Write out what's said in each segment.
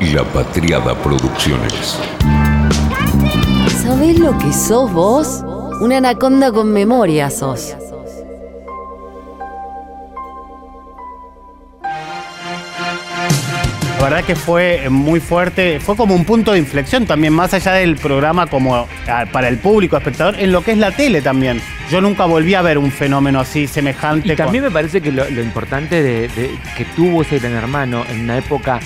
La Patriada Producciones. ¿Sabés lo que sos vos? Una anaconda con memoria sos. La verdad que fue muy fuerte, fue como un punto de inflexión también, más allá del programa como para el público espectador, en lo que es la tele también. Yo nunca volví a ver un fenómeno así semejante. Y también me parece que lo, lo importante de, de que tuvo ese gran hermano en una época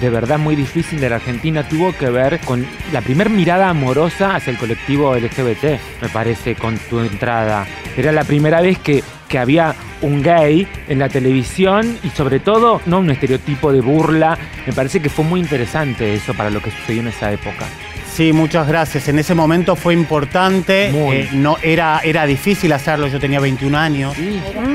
de verdad muy difícil de la Argentina tuvo que ver con la primer mirada amorosa hacia el colectivo LGBT, me parece, con tu entrada. Era la primera vez que, que había un gay en la televisión y sobre todo no un estereotipo de burla. Me parece que fue muy interesante eso para lo que sucedió en esa época. Sí, muchas gracias. En ese momento fue importante. Muy. Eh, no, era, era difícil hacerlo. Yo tenía 21 años.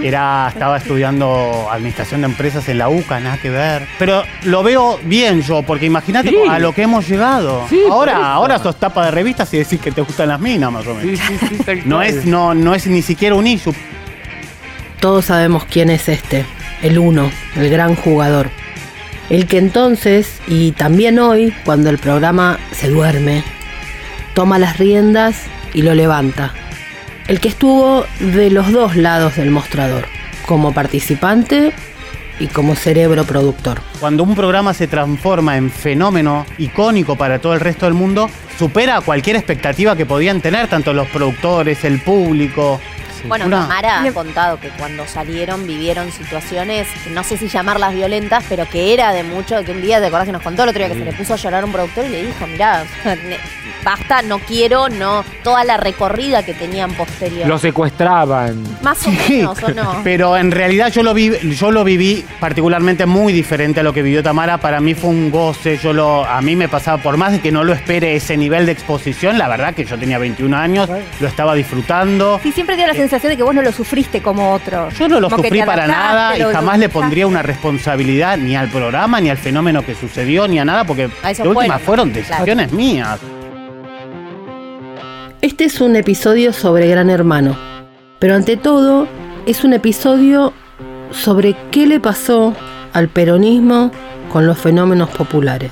Era, estaba estudiando administración de empresas en la UCA, nada que ver. Pero lo veo bien yo, porque imagínate Sí. a lo que hemos llegado. Sí, ahora, ahora sos tapa de revistas y decís que te gustan las minas, más o menos. Sí, sí, sí, tal No es, no, no es ni siquiera un issue. Todos sabemos quién es este, el uno, el gran jugador. El que entonces, y también hoy, cuando el programa se duerme, toma las riendas y lo levanta. El que estuvo de los dos lados del mostrador, como participante y como cerebro productor. Cuando un programa se transforma en fenómeno icónico para todo el resto del mundo, supera cualquier expectativa que podían tener tanto los productores, el público. Bueno, Una- Tamara ha contado que cuando salieron vivieron situaciones, que no sé si llamarlas violentas, pero que era de mucho, que un día, ¿te acordás que nos contó el otro día que se le puso a llorar un productor y le dijo, mirá, ne- basta, no quiero, no, toda la recorrida que tenían posterior. Lo secuestraban. Más o Sí, menos, ¿o no? pero en realidad yo lo, vi, yo lo viví particularmente muy diferente a lo que vivió Tamara. Para mí fue un goce. Yo lo, a mí me pasaba, por más de que no lo espere ese nivel de exposición, la verdad que yo tenía 21 años, lo estaba disfrutando. Sí, siempre dio la sensación de que vos no lo sufriste como otro. Yo no lo Como sufrí para nada y jamás le pondría una responsabilidad ni al programa, ni al fenómeno que sucedió, ni a nada, porque A eso de última fueron, claro. decisiones mías. Este es un episodio sobre Gran Hermano, pero ante todo es un episodio sobre qué le pasó al peronismo con los fenómenos populares.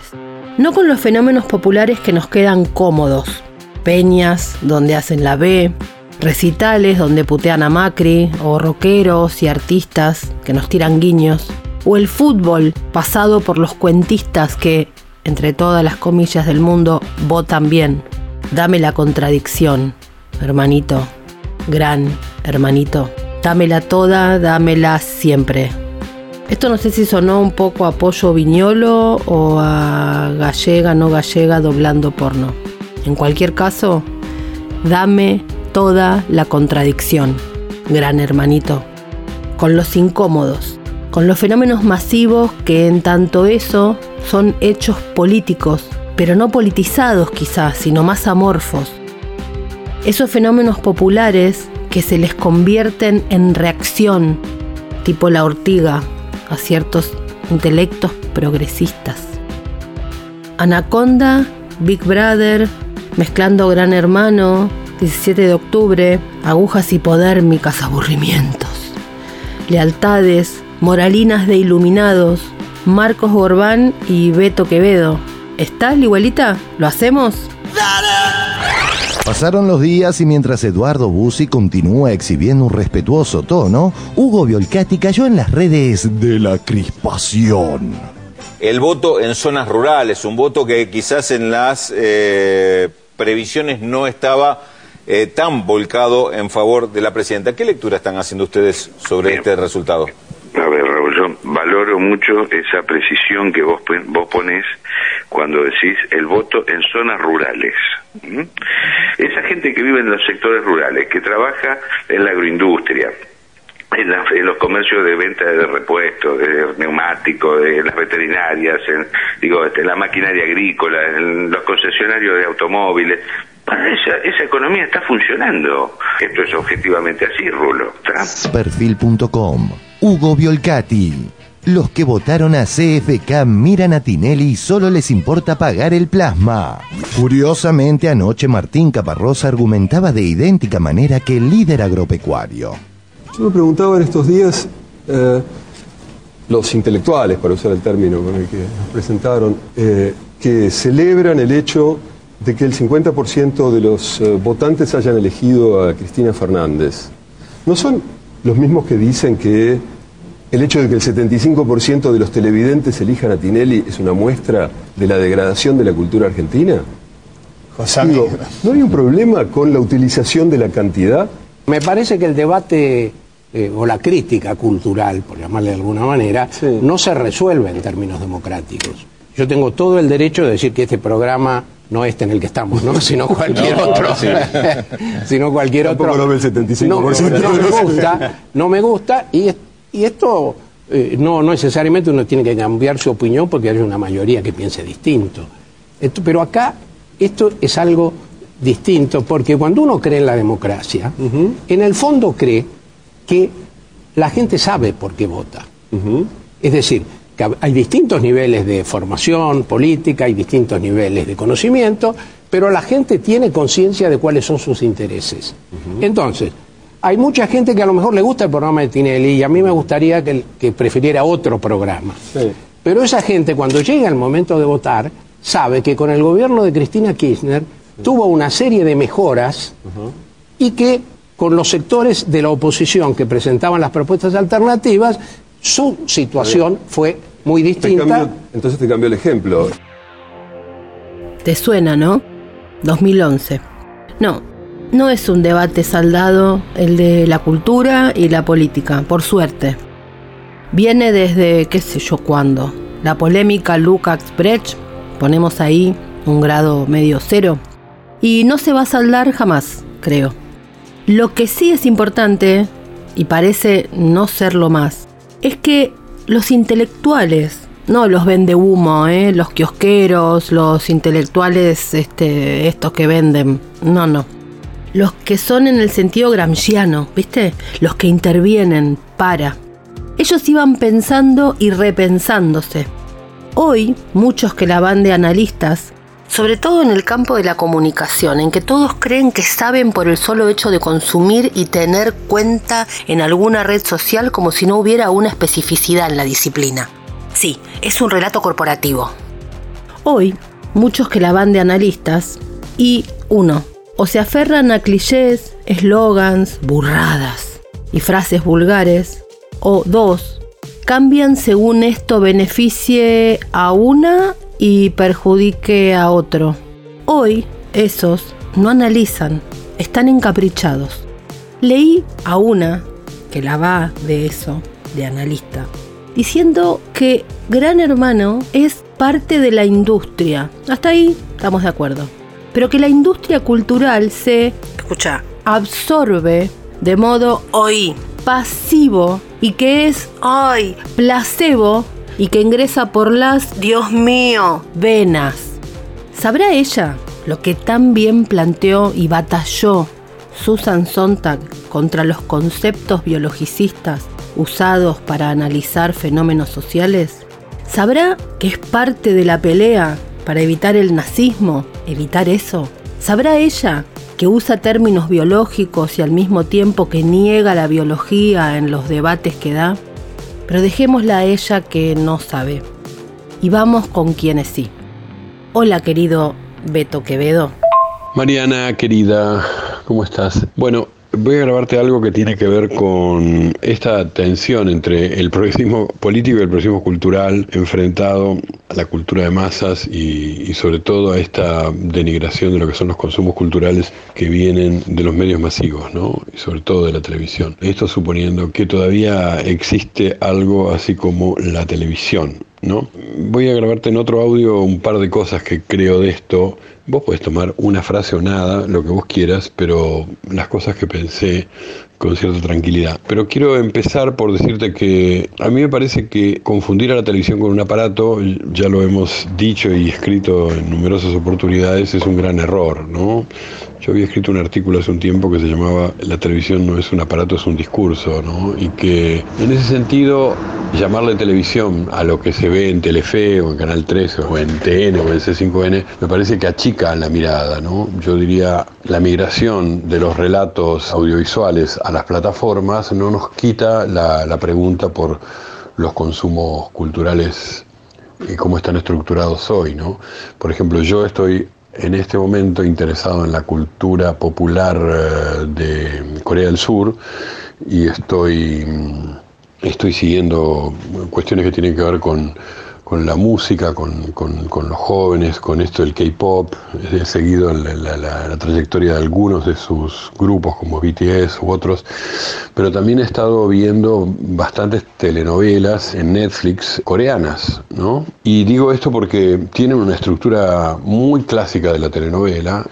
No con los fenómenos populares que nos quedan cómodos, peñas donde hacen la B, recitales donde putean a Macri, o rockeros y artistas que nos tiran guiños, o el fútbol pasado por los cuentistas que, entre todas las comillas del mundo, votan bien. Dame la contradicción, hermanito, gran hermanito. Dámela toda, dámela siempre. Esto no sé si sonó un poco a Pollo Viñolo o a Gallega, no Gallega, doblando porno. En cualquier caso, dame toda la contradicción, gran hermanito. Con los incómodos, con los fenómenos masivos que en tanto eso son hechos políticos, pero no politizados quizás, sino más amorfos. Esos fenómenos populares que se les convierten en reacción, tipo la ortiga, a ciertos intelectos progresistas. Anaconda, Big Brother, mezclando Gran Hermano, 17 de octubre, agujas hipodérmicas, aburrimientos, lealtades, moralinas de iluminados, Marcos Gorbán y Beto Quevedo. ¿Está, igualita? ¿Lo hacemos? Pasaron los días y mientras Eduardo Bussi continúa exhibiendo un respetuoso tono, Hugo Violcati cayó en las redes de la crispación. El voto en zonas rurales, un voto que quizás en las eh, previsiones no estaba eh, tan volcado en favor de la presidenta. ¿Qué lectura están haciendo ustedes sobre este resultado? A ver, Raúl, yo valoro mucho esa precisión que vos, vos pones cuando decís el voto en zonas rurales. ¿m? Esa gente que vive en los sectores rurales, que trabaja en la agroindustria, en, la- en los comercios de venta de repuestos, de neumáticos, de las veterinarias, en, digo, este, en la maquinaria agrícola, en los concesionarios de automóviles. Bueno, esa, esa economía está funcionando. Esto es objetivamente así, Rulo. Perfil.com. Hugo Violcati. Los que votaron a CFK miran a Tinelli y solo les importa pagar el plasma. Curiosamente, anoche Martín Caparrosa argumentaba de idéntica manera que el líder agropecuario. Yo me preguntaba en estos días, eh, los intelectuales, para usar el término con el que nos presentaron, eh, que celebran el hecho de que el 50% de los eh, votantes hayan elegido a Cristina Fernández. ¿No son los mismos que dicen que el hecho de que el 75% de los televidentes elijan a Tinelli es una muestra de la degradación de la cultura argentina? Digo, ¿No hay un problema con la utilización de la cantidad? Me parece que el debate eh, o la crítica cultural, por llamarle de alguna manera, no se resuelve en términos democráticos. Yo tengo todo el derecho de decir que este programa no este en el que estamos, ¿no? sino cualquier No, otro. sí. sino cualquier Tampoco otro. lo ve el 75%. No, no me gusta, no me gusta y, y esto eh, no, no necesariamente uno tiene que cambiar su opinión porque hay una mayoría que piense distinto. Esto- pero acá esto es algo distinto porque cuando uno cree en la democracia, en el fondo cree que la gente sabe por qué vota. Es decir, que hay distintos niveles de formación política, hay distintos niveles de conocimiento, pero la gente tiene conciencia de cuáles son sus intereses. Entonces, hay mucha gente que a lo mejor le gusta el programa de Tinelli y a mí me gustaría que, que prefiriera otro programa. Pero esa gente cuando llega el momento de votar sabe que con el gobierno de Cristina Kirchner tuvo una serie de mejoras y que con los sectores de la oposición que presentaban las propuestas alternativas, su situación fue muy Te distinta. cambio- entonces te cambio el ejemplo. ¿Te suena, no? 2011. No, no es un debate saldado el de la cultura y la política, por suerte. Viene desde qué sé yo cuándo. La polémica Lukács Brecht, ponemos ahí un grado medio cero, y no se va a saldar jamás, creo. Lo que sí es importante, y parece no serlo más, es que los intelectuales, no los vende humo, ¿eh? los kiosqueros, los intelectuales este, estos que venden, no, no. Los que son en el sentido gramsciano, ¿viste? Los que intervienen para. Ellos iban pensando y repensándose. Hoy, muchos que la van de analistas, sobre todo en el campo de la comunicación, en que todos creen que saben por el solo hecho de consumir y tener cuenta en alguna red social como si no hubiera una especificidad en la disciplina. Sí, es un relato corporativo. Hoy, muchos que la van de analistas y, uno, o se aferran a clichés, eslogans, burradas y frases vulgares, o dos, cambian según esto beneficie a una y perjudique a otro. Hoy, esos no analizan, están encaprichados. Leí a una que la va de eso, de analista, diciendo que Gran Hermano es parte de la industria. Hasta ahí estamos de acuerdo. Pero que la industria cultural se, escucha, absorbe de modo hoy pasivo y que es ay placebo y que ingresa por las, Dios mío, venas. ¿Sabrá ella lo que tan bien planteó y batalló Susan Sontag contra los conceptos biologicistas usados para analizar fenómenos sociales? ¿Sabrá que es parte de la pelea para evitar el nazismo, evitar eso? ¿Sabrá ella que usa términos biológicos y al mismo tiempo que niega la biología en los debates que da? Pero dejémosla a ella que no sabe. Y vamos con quienes sí. Hola querido Beto Quevedo. Mariana, querida, ¿cómo estás? Bueno, voy a grabarte algo que tiene que ver con esta tensión entre el progresismo político y el progresismo cultural enfrentado a la cultura de masas y, y sobre todo a esta denigración de lo que son los consumos culturales que vienen de los medios masivos, ¿no? Y sobre todo de la televisión. Esto suponiendo que todavía existe algo así como la televisión, ¿no? Voy a grabarte en otro audio un par de cosas que creo de esto. Vos podés tomar una frase o nada, lo que vos quieras, pero las cosas que pensé con cierta tranquilidad. Pero quiero empezar por decirte que a mí me parece que confundir a la televisión con un aparato, ya lo hemos dicho y escrito en numerosas oportunidades, es un gran error, ¿no? Yo había escrito un artículo hace un tiempo que se llamaba La televisión no es un aparato, es un discurso, ¿no? Y que en ese sentido, llamarle televisión a lo que se ve en Telefe o en Canal 13 o en TN o en C5N, me parece que achica la mirada, ¿no? Yo diría, la migración de los relatos audiovisuales a las plataformas no nos quita la, la pregunta por los consumos culturales y cómo están estructurados hoy, ¿no? Por ejemplo, yo estoy en este momento interesado en la cultura popular eh, de Corea del Sur y estoy, mm, estoy siguiendo cuestiones que tienen que ver con con la música, con, con, con, los jóvenes, con esto del K-pop. He seguido la, la, la, trayectoria de algunos de sus grupos, como BTS u otros, pero también he estado viendo bastantes telenovelas en Netflix coreanas, ¿no? Y digo esto porque tienen una estructura muy clásica de la telenovela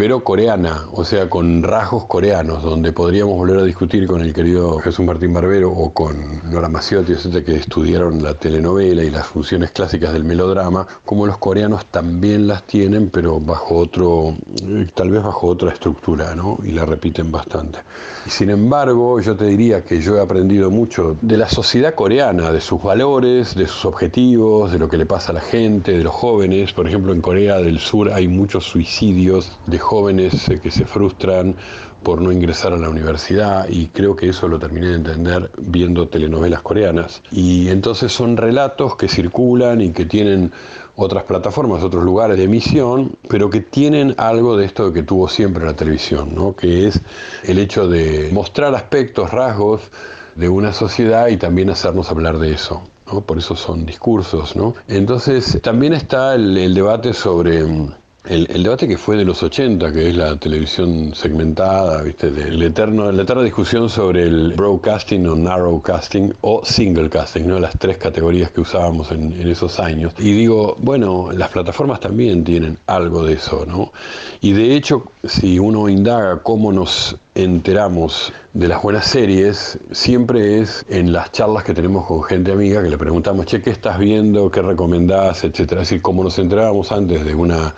pero coreana, o sea, con rasgos coreanos, donde podríamos volver a discutir con el querido Jesús Martín Barbero o con Nora Maciotti, etcétera, que estudiaron la telenovela y las funciones clásicas del melodrama, como los coreanos también las tienen, pero bajo otro, eh, tal vez bajo otra estructura, ¿no? Y la repiten bastante. Sin embargo, yo te diría que yo he aprendido mucho de la sociedad coreana, de sus valores, de sus objetivos, de lo que le pasa a la gente, de los jóvenes. Por ejemplo, en Corea del Sur hay muchos suicidios de jóvenes eh, que se frustran por no ingresar a la universidad y creo que eso lo terminé de entender viendo telenovelas coreanas. Y entonces son relatos que circulan y que tienen otras plataformas, otros lugares de emisión, pero que tienen algo de esto que tuvo siempre la televisión, ¿no? que es el hecho de mostrar aspectos, rasgos de una sociedad y también hacernos hablar de eso. ¿no? Por eso son discursos. ¿no? Entonces también está el, el debate sobre el, debate que fue de los 80, que es la televisión segmentada, ¿viste? De, el eterno, la eterna discusión sobre el broadcasting o narrowcasting o singlecasting, ¿no? las tres categorías que usábamos en, en, esos años. Y digo, bueno, las plataformas también tienen algo de eso, ¿no? Y de hecho, si uno indaga cómo nos enteramos de las buenas series, siempre es en las charlas que tenemos con gente amiga que le preguntamos, che, ¿qué estás viendo? ¿Qué recomendás? Etcétera. Es decir, como nos enterábamos antes de una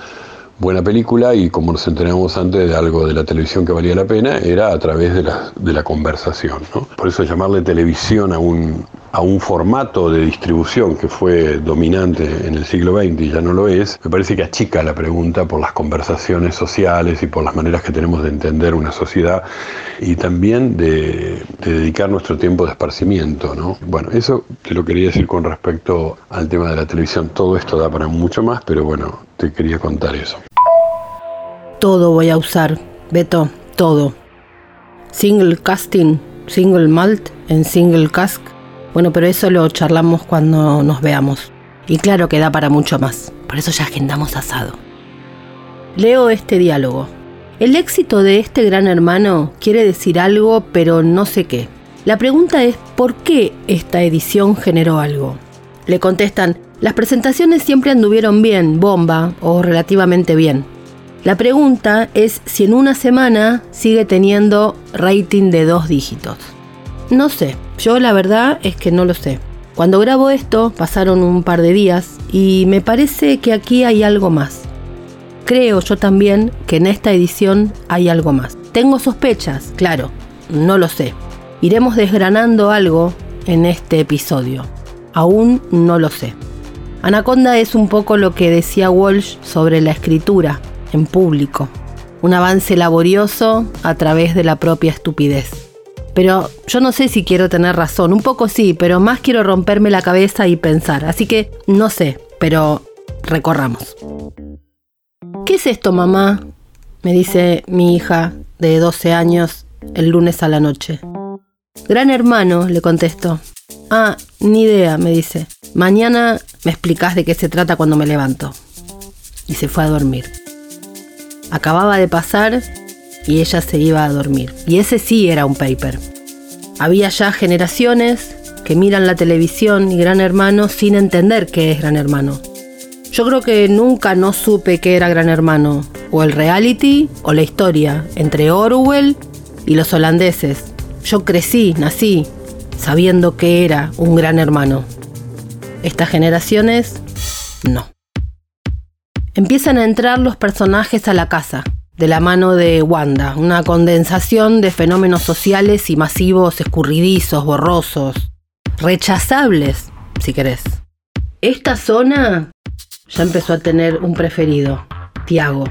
buena película y como nos enterábamos antes de algo de la televisión que valía la pena, era a través de la, de la conversación. ¿no? Por eso llamarle televisión a un, a un formato de distribución que fue dominante en el siglo XX y ya no lo es, me parece que achica la pregunta por las conversaciones sociales y por las maneras que tenemos de entender una sociedad y también de, de dedicar nuestro tiempo de esparcimiento. ¿no? Bueno, eso te lo quería decir con respecto al tema de la televisión. Todo esto da para mucho más, pero bueno, te quería contar eso. Todo voy a usar, Beto, todo. Single casting, single malt en single cask. Bueno, pero eso lo charlamos cuando nos veamos. Y claro que da para mucho más. Por eso ya agendamos asado. Leo este diálogo. El éxito de este gran hermano quiere decir algo, pero no sé qué. La pregunta es, ¿por qué esta edición generó algo? Le contestan, las presentaciones siempre anduvieron bien, bomba o relativamente bien. La pregunta es si en una semana sigue teniendo rating de dos dígitos. No sé, yo la verdad es que no lo sé. Cuando grabo esto pasaron un par de días y me parece que aquí hay algo más. Creo yo también que en esta edición hay algo más. Tengo sospechas, claro, no lo sé. Iremos desgranando algo en este episodio. Aún no lo sé. Anaconda es un poco lo que decía Walsh sobre la escritura en público. Un avance laborioso a través de la propia estupidez. Pero yo no sé si quiero tener razón, un poco sí, pero más quiero romperme la cabeza y pensar. Así que no sé, pero recorramos. ¿Qué es esto, mamá? Me dice mi hija de 12 años el lunes a la noche. Gran hermano, le contesto. Ah, ni idea, me dice. Mañana me explicás de qué se trata cuando me levanto. Y se fue a dormir. Acababa de pasar y ella se iba a dormir. Y ese sí era un paper. Había ya generaciones que miran la televisión y Gran Hermano sin entender qué es Gran Hermano. Yo creo que nunca no supe qué era Gran Hermano, o el reality o la historia entre Orwell y los holandeses. Yo crecí, nací, sabiendo que era un gran hermano. Estas generaciones, no. Empiezan a entrar los personajes a la casa, de la mano de Wanda, una condensación de fenómenos sociales y masivos escurridizos, borrosos, rechazables, si querés. Esta zona ya empezó a tener un preferido, Tiago.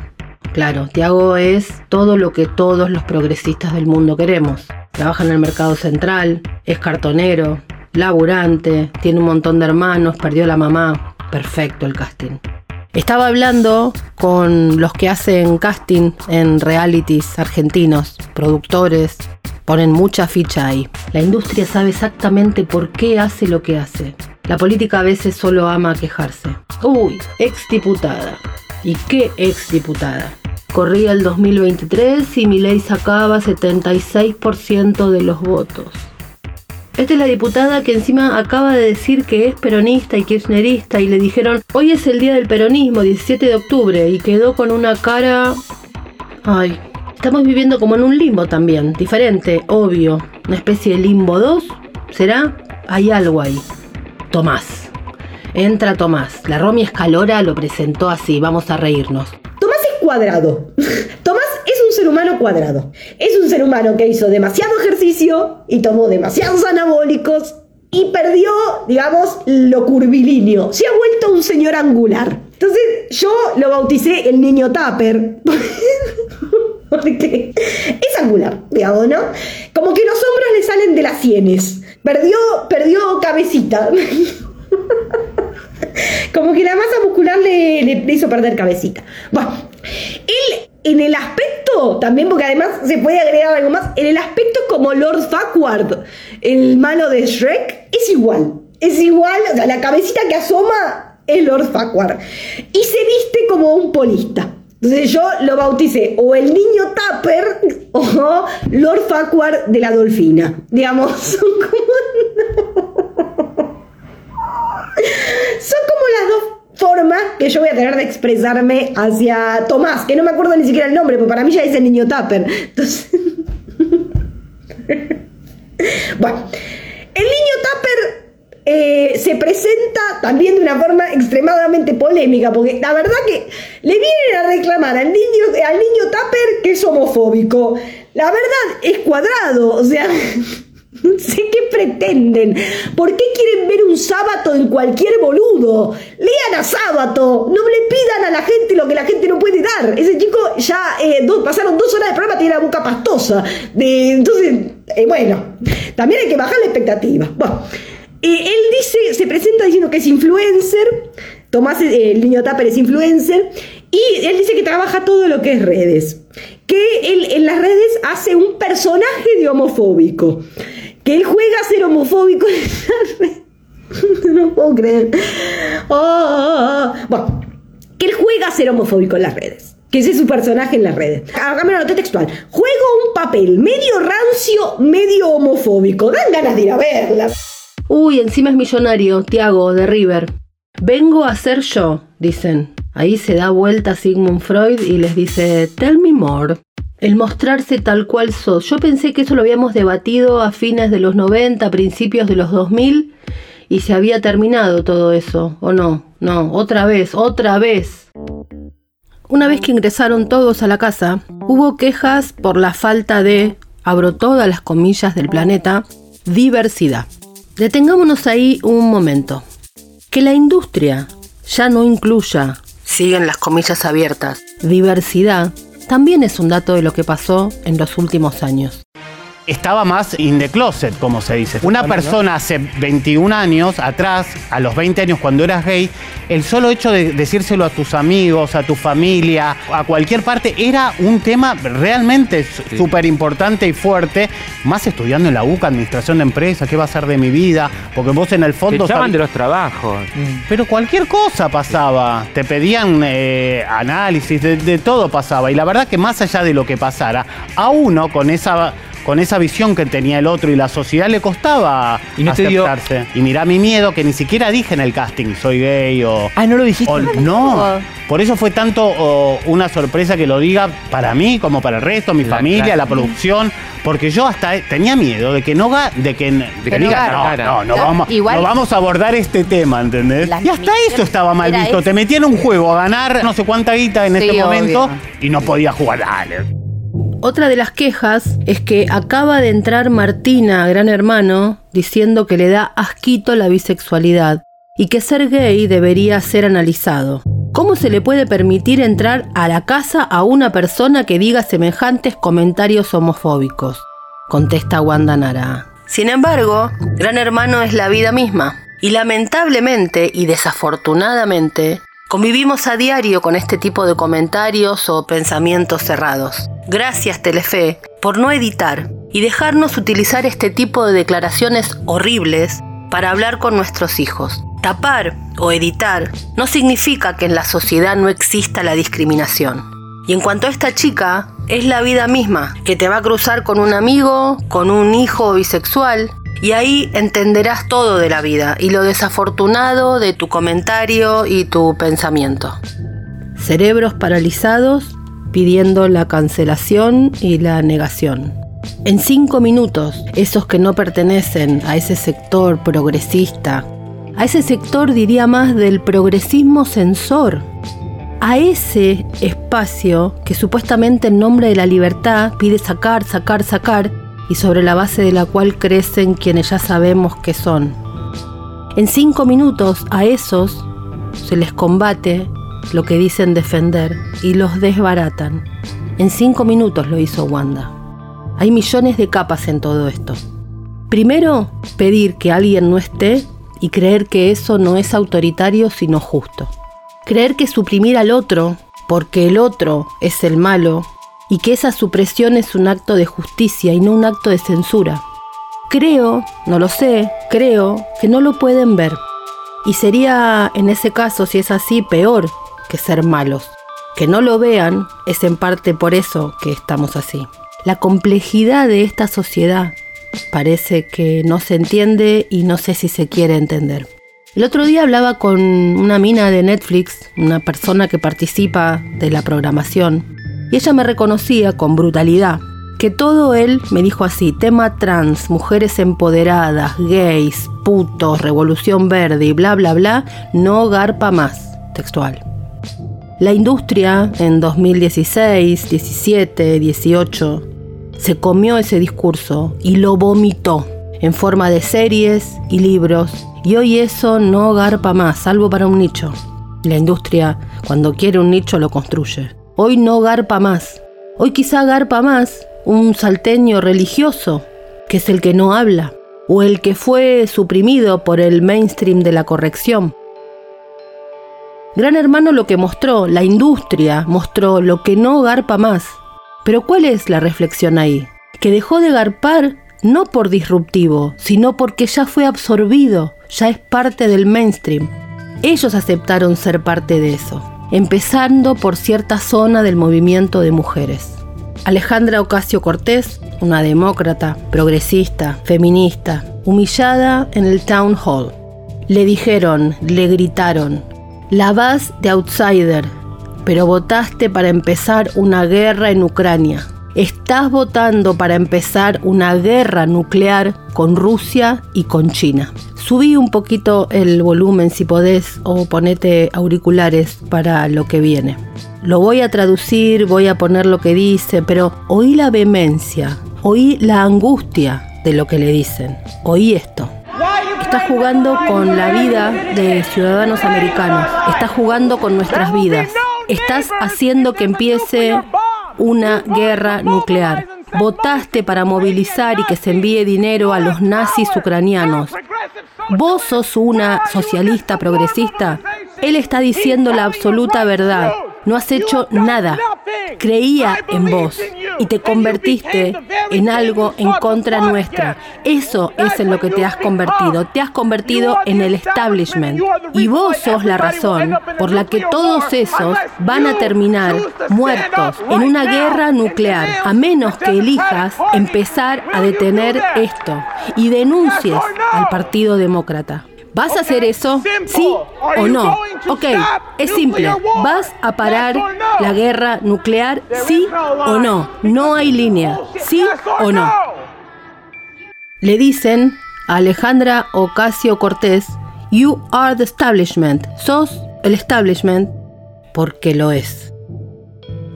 Claro, Tiago es todo lo que todos los progresistas del mundo queremos. Trabaja en el mercado central, es cartonero, laburante, tiene un montón de hermanos, perdió la mamá. Perfecto el casting. Estaba hablando con los que hacen casting en realities argentinos, productores, ponen mucha ficha ahí. La industria sabe exactamente por qué hace lo que hace. La política a veces solo ama quejarse. Uy, exdiputada. ¿Y qué exdiputada? Corría el 2023 y Milei sacaba 76% de los votos. Esta es la diputada que encima acaba de decir que es peronista y kirchnerista y le dijeron, hoy es el día del peronismo, 17 de octubre, y quedó con una cara... Ay, estamos viviendo como en un limbo también, diferente, obvio, una especie de limbo 2, ¿será? Hay algo ahí. Tomás. Entra Tomás. La Romy Escalora lo presentó así, vamos a reírnos. Tomás es cuadrado. Tomás ser humano cuadrado. Es un ser humano que hizo demasiado ejercicio y tomó demasiados anabólicos y perdió, digamos, lo curvilíneo. Se ha vuelto un señor angular. Entonces yo lo bauticé el niño Tupper. Porque es angular, digamos, ¿no? Como que los hombros le salen de las sienes. Perdió, perdió cabecita. Como que la masa muscular le, le hizo perder cabecita. Bueno, él en el aspecto, también porque además se puede agregar algo más, en el aspecto como Lord Farquaad, el malo de Shrek, es igual. Es igual, o sea, la cabecita que asoma es Lord Farquaad. Y se viste como un polista. Entonces yo lo bauticé o el niño Tupper o Lord Farquaad de la Dolfina. Digamos, son como... son como las dos formas que yo voy a tener de expresarme hacia Tomás, que no me acuerdo ni siquiera el nombre, porque para mí ya el niño Tupper. Entonces... bueno, el niño Tupper eh, se presenta también de una forma extremadamente polémica, porque la verdad que le vienen a reclamar al niño, al niño Tupper que es homofóbico. La verdad es cuadrado, o sea, no sé qué pretenden. ¿Por qué quieren ver un sábado en cualquier boludo? Lean a sábado, no le pidan a la gente lo que la gente no puede dar. Ese chico ya eh, pasaron dos horas de programa, tiene la boca pastosa. De, entonces, eh, bueno, también hay que bajar la expectativa. Bueno. Eh, él dice, se presenta diciendo que es influencer, Tomás, eh, el niño Tupper es influencer, y él dice que trabaja todo lo que es redes. Que él en las redes hace un personaje de homofóbico. Que él juega a ser homofóbico en. No puedo creer. Oh, oh, oh. Bueno, que él juega a ser homofóbico en las redes. Que ese es su personaje en las redes. Hágame la nota textual. Juego un papel medio rancio, medio homofóbico. Dan ganas de ir a verla. Uy, encima es millonario, Tiago, de River. Vengo a ser yo, dicen. Ahí se da vuelta Sigmund Freud y les dice, tell me more. El mostrarse tal cual sos. Yo pensé que eso lo habíamos debatido a fines de los 90, principios de los 2000, y se había terminado todo eso, ¿o no? No, otra vez, otra vez. Una vez que ingresaron todos a la casa, hubo quejas por la falta de, abro todas las comillas del planeta, diversidad. Detengámonos ahí un momento. Que la industria ya no incluya, siguen las comillas abiertas, diversidad, también es un dato de lo que pasó en los últimos años. Estaba más in the closet, como se dice. Una persona hace 21 años atrás, a los 20 años cuando eras gay, el solo hecho de decírselo a tus amigos, a tu familia, a cualquier parte, era un tema realmente súper importante y fuerte, más estudiando en la UCA, Administración de Empresas, ¿qué va a ser de mi vida? Porque vos en el Te fondo... echaban sabí- de los trabajos. pero cualquier cosa pasaba. Te pedían eh, análisis, de, de todo pasaba. Y la verdad que más allá de lo que pasara, a uno con esa, con esa visión que tenía el otro y la sociedad le costaba Y no te dio- aceptarse. Y mirá mi miedo que ni siquiera dije en el casting soy gay o. Ah, no lo dijiste. o- no. Por eso fue tanto o, una sorpresa que lo diga para mí como para el resto, mi La familia, clase. la producción. Porque yo hasta tenía miedo de que no ga- de que, de que Que no digan, no, no, no, La- vamos, igual- no vamos a abordar este tema, ¿entendés? Y hasta eso estaba mal visto. eso. Te metían un juego a ganar no sé cuánta guita en Sí, este momento y no podías jugar. Dale. Otra de las quejas es que acaba de entrar Martina, gran hermano, diciendo que le da asquito la bisexualidad y que ser gay debería ser analizado. ¿Cómo se le puede permitir entrar a la casa a una persona que diga semejantes comentarios homofóbicos? Contesta Wanda Nara. Sin embargo, Gran Hermano es la vida misma. Y lamentablemente y desafortunadamente, convivimos a diario con este tipo de comentarios o pensamientos cerrados. Gracias Telefe por no editar y dejarnos utilizar este tipo de declaraciones horribles para hablar con nuestros hijos. Tapar o editar no significa que en la sociedad no exista la discriminación. Y en cuanto a esta chica, es la vida misma, que te va a cruzar con un amigo, con un hijo bisexual, y ahí entenderás todo de la vida y lo desafortunado de tu comentario y tu pensamiento. Cerebros paralizados pidiendo la cancelación y la negación. En cinco minutos, esos que no pertenecen a ese sector progresista, a ese sector diría más del progresismo censor, a ese espacio que supuestamente en nombre de la libertad pide sacar, sacar, sacar, y sobre la base de la cual crecen quienes ya sabemos que son. En cinco minutos a esos se les combate lo que dicen defender y los desbaratan. En cinco minutos lo hizo Wanda. Hay millones de capas en todo esto. Primero, pedir que alguien no esté y creer que eso no es autoritario sino justo. Creer que suprimir al otro, porque el otro es el malo, y que esa supresión es un acto de justicia y no un acto de censura. Creo, no lo sé, creo que no lo pueden ver. Y sería, en ese caso, si es así, peor que ser malos. Que no lo vean es en parte por eso que estamos así. La complejidad de esta sociedad parece que no se entiende y no sé si se quiere entender. El otro día hablaba con una mina de Netflix, una persona que participa de la programación, y ella me reconocía con brutalidad que todo él me dijo así, tema trans, mujeres empoderadas, gays, putos, revolución verde y bla bla bla, no garpa más, textual. La industria en 2016, 17, 18 se comió ese discurso y lo vomitó en forma de series y libros y hoy eso no garpa más, salvo para un nicho. La industria cuando quiere un nicho lo construye. Hoy no garpa más. Hoy quizá garpa más un salteño religioso, que es el que no habla, o el que fue suprimido por el mainstream de la corrección. Gran Hermano lo que mostró, la industria mostró lo que no garpa más. Pero ¿cuál es la reflexión ahí? Que dejó de garpar no por disruptivo, sino porque ya fue absorbido, ya es parte del mainstream. Ellos aceptaron ser parte de eso, empezando por cierta zona del movimiento de mujeres. Alejandra Ocasio Cortés, una demócrata, progresista, feminista, humillada en el town hall. Le dijeron, le gritaron, la vas de outsider, pero votaste para empezar una guerra en Ucrania. Estás votando para empezar una guerra nuclear con Rusia y con China. Subí un poquito el volumen si podés o ponete auriculares para lo que viene. Lo voy a traducir, voy a poner lo que dice, pero oí la vehemencia, oí la angustia de lo que le dicen. Oí esto. Está jugando con la vida de ciudadanos americanos. Está jugando con nuestras vidas. Estás haciendo que empiece una guerra nuclear. Votaste para movilizar y que se envíe dinero a los nazis ucranianos. Vos sos una socialista progresista. Él está diciendo la absoluta verdad no has hecho nada. Creía en vos y te convertiste en algo en contra nuestra. Eso es en lo que te has convertido. Te has convertido en el establishment. Y vos sos la razón por la que todos esos van a terminar muertos en una guerra nuclear, a menos que elijas empezar a detener esto y denuncies al Partido Demócrata. ¿Vas a hacer eso? ¿Sí o no? Ok, es simple. ¿Vas a parar la guerra nuclear? ¿Sí o no? No hay línea. ¿Sí o no? Le dicen a Alejandra Ocasio Cortés, You are the establishment. Sos el establishment porque lo es.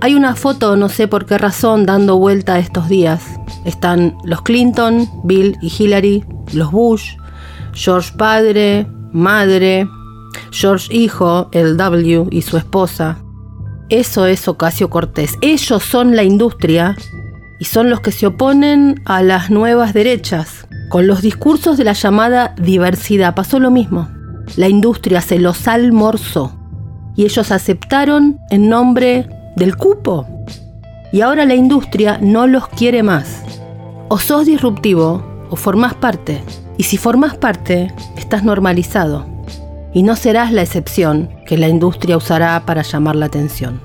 Hay una foto, no sé por qué razón, dando vuelta estos días. Están los Clinton, Bill y Hillary, los Bush, George padre, madre, George hijo, el W y su esposa. Eso es Ocasio Cortés. Ellos son la industria y son los que se oponen a las nuevas derechas, Con los discursos de la llamada diversidad pasó lo mismo. La industria se los almorzó y ellos aceptaron en nombre del cupo. Y ahora la industria no los quiere más. O sos disruptivo o formás parte. Y si formás parte, estás normalizado. Y no serás la excepción que la industria usará para llamar la atención.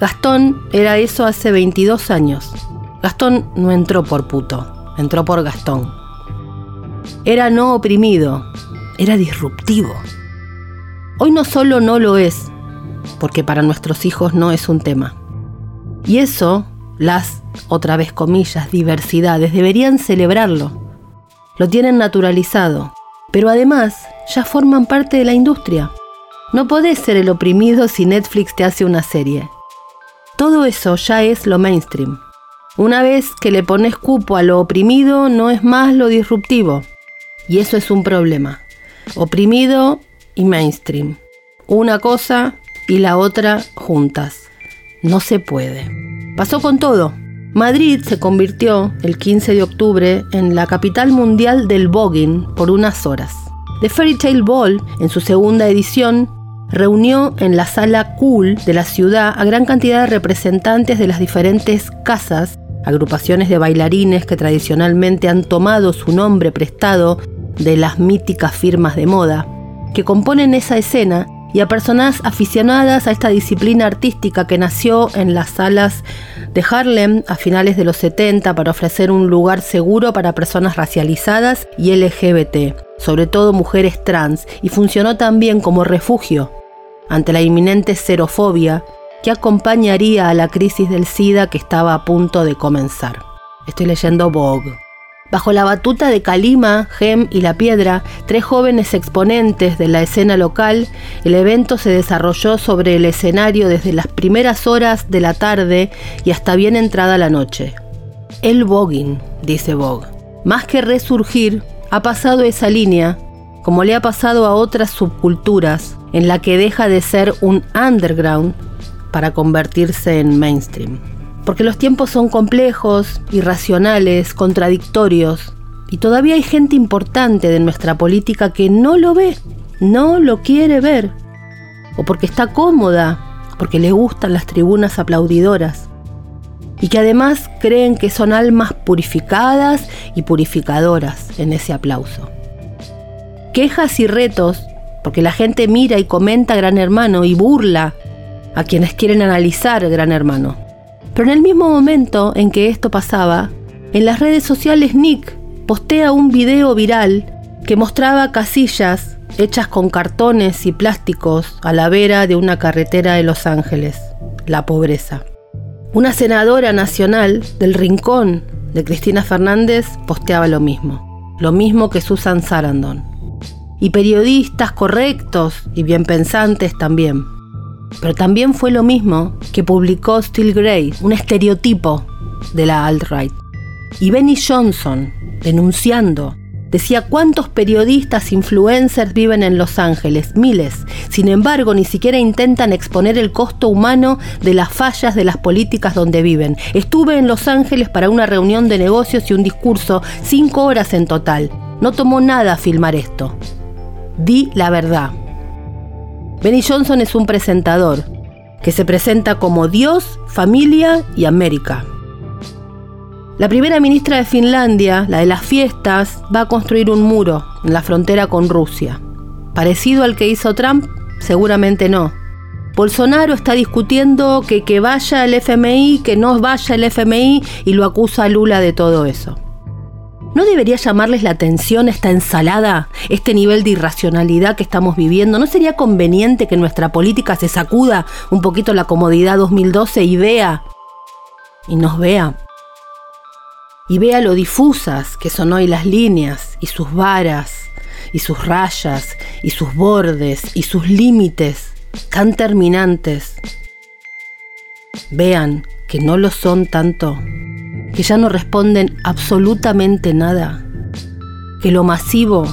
Gastón era eso hace 22 años. Gastón no entró por puto, entró por Gastón. Era no oprimido, era disruptivo. Hoy no solo no lo es, porque para nuestros hijos no es un tema. Y eso, las, otra vez comillas, diversidades, deberían celebrarlo. Lo tienen naturalizado, pero además ya forman parte de la industria. No podés ser el oprimido si Netflix te hace una serie. Todo eso ya es lo mainstream. Una vez que le pones cupo a lo oprimido, no es más lo disruptivo. Y eso es un problema. Oprimido y mainstream. Una cosa y la otra juntas. No se puede. Pasó con todo. Madrid se convirtió el 15 de octubre en la capital mundial del voguing por unas horas. The Fairy Tale Ball, en su segunda edición, reunió en la sala Cool de la ciudad a gran cantidad de representantes de las diferentes casas, agrupaciones de bailarines que tradicionalmente han tomado su nombre prestado de las míticas firmas de moda, que componen esa escena y a personas aficionadas a esta disciplina artística que nació en las salas de Harlem a finales de los 70 para ofrecer un lugar seguro para personas racializadas y LGBT, sobre todo mujeres trans, y funcionó también como refugio ante la inminente xerofobia que acompañaría a la crisis del SIDA que estaba a punto de comenzar. Estoy leyendo Vogue. Bajo la batuta de Kalima, Gem y La Piedra, tres jóvenes exponentes de la escena local, el evento se desarrolló sobre el escenario desde las primeras horas de la tarde y hasta bien entrada la noche. El voguing, dice Vogue. Más que resurgir, ha pasado esa línea, como le ha pasado a otras subculturas, en la que deja de ser un underground para convertirse en mainstream porque los tiempos son complejos, irracionales, contradictorios, y todavía hay gente importante de nuestra política que no lo ve, no lo quiere ver, o porque está cómoda, porque le gustan las tribunas aplaudidoras, y que además creen que son almas purificadas y purificadoras en ese aplauso. Quejas y retos, porque la gente mira y comenta Gran Hermano y burla a quienes quieren analizar Gran Hermano. Pero en el mismo momento en que esto pasaba, en las redes sociales Nick postea un video viral que mostraba casillas hechas con cartones y plásticos a la vera de una carretera de Los Ángeles, la pobreza. Una senadora nacional del rincón de Cristina Fernández posteaba lo mismo, lo mismo que Susan Sarandon. Y periodistas correctos y bien pensantes también. Pero también fue lo mismo que publicó Still Grey, un estereotipo de la alt-right. Y Benny Johnson, denunciando, decía cuántos periodistas influencers viven en Los Ángeles, miles. Sin embargo, ni siquiera intentan exponer el costo humano de las fallas de las políticas donde viven. Estuve en Los Ángeles para una reunión de negocios y un discurso, cinco horas en total. No tomó nada filmar esto. Di la verdad. Benny Johnson es un presentador que se presenta como Dios, familia y América. La primera ministra de Finlandia, la de las fiestas, va a construir un muro en la frontera con Rusia. ¿Parecido al que hizo Trump? Seguramente no. Bolsonaro está discutiendo que, que vaya el FMI, que no vaya el FMI y lo acusa a Lula de todo eso. ¿No debería llamarles la atención esta ensalada, este nivel de irracionalidad que estamos viviendo? ¿No sería conveniente que nuestra política se sacuda un poquito la comodidad 2012 y vea, y nos vea, y vea lo difusas que son hoy las líneas y sus varas, y sus rayas, y sus bordes, y sus límites tan terminantes? Vean que no lo son tanto que ya no responden absolutamente nada, que lo masivo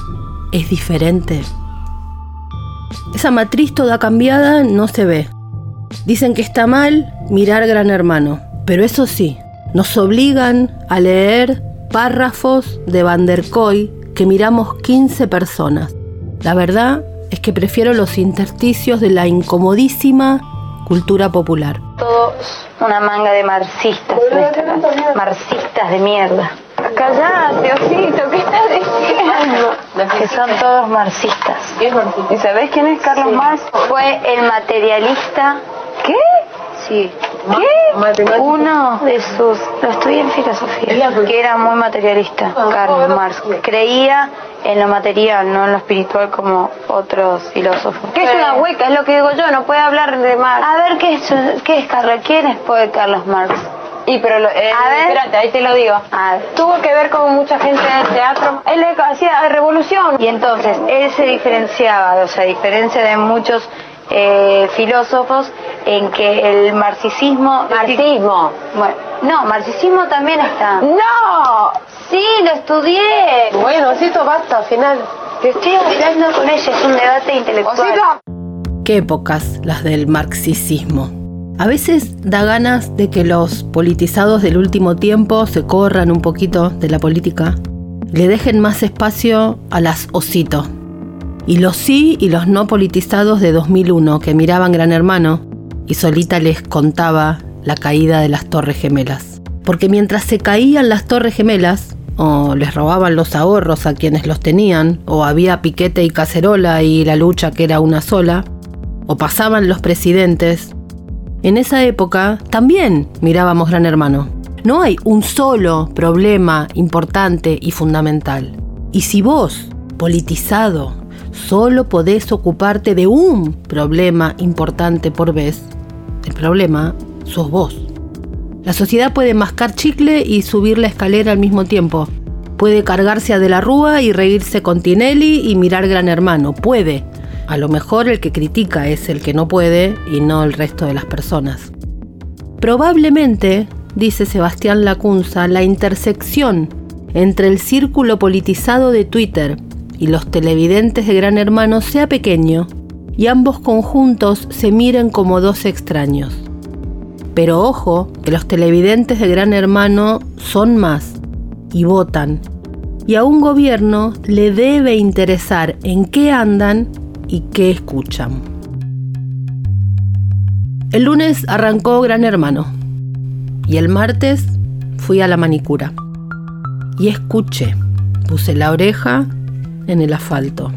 es diferente. Esa matriz toda cambiada no se ve. Dicen que está mal mirar Gran Hermano, pero eso sí, nos obligan a leer párrafos de Van der Koy que miramos 15 personas. La verdad es que prefiero los intersticios de la incomodísima cultura popular. Una manga de marxistas, marxistas de mierda. Callate, Osito, ¿qué estás diciendo? Que son todos marxistas. ¿Y sabés quién es Carlos Marx? Fue el materialista. ¿Qué? Sí. ¿Qué? Uno de sus... Lo estudié en filosofía. Que era muy materialista, Carlos Marx. Creía en lo material, no en lo espiritual como otros filósofos. ¿Qué es una hueca? Es lo que digo yo, no puede hablar de Marx. A ver, ¿qué es, qué es Carlos? ¿Quién es poder Carlos Marx? Y pero lo, eh, a ver, espérate, ahí te lo digo. Tuvo que ver con mucha gente del teatro. Él hacía revolución. Y entonces, él se diferenciaba, o sea, a diferencia de muchos eh, filósofos, en que el marxismo... Marxismo. Bueno, no, marxismo también está. ¡No! Sí, lo estudié. Bueno, esto basta, al final. Te estoy hablando con ella, es un debate intelectual. Qué épocas las del marxismo. A veces da ganas de que los politizados del último tiempo se corran un poquito de la política, le dejen más espacio a las osito. Y los sí y los no politizados de 2001 que miraban Gran Hermano y solita les contaba la caída de las Torres Gemelas. Porque mientras se caían las Torres Gemelas, o les robaban los ahorros a quienes los tenían, o había piquete y cacerola y la lucha que era una sola, o pasaban los presidentes, en esa época también mirábamos Gran Hermano. No hay un solo problema importante y fundamental. Y si vos, politizado, solo podés ocuparte de un problema importante por vez, el problema sos vos. La sociedad puede mascar chicle y subir la escalera al mismo tiempo. Puede cargarse a De la Rúa y reírse con Tinelli y mirar Gran Hermano. Puede. A lo mejor el que critica es el que no puede y no el resto de las personas. Probablemente, dice Sebastián Lacunza, la intersección entre el círculo politizado de Twitter y los televidentes de Gran Hermano sea pequeño y ambos conjuntos se miren como dos extraños. Pero ojo, que los televidentes de Gran Hermano son más y votan. Y a un gobierno le debe interesar en qué andan y qué escuchan. El lunes arrancó Gran Hermano y el martes fui a la manicura y escuché. Puse la oreja en el asfalto.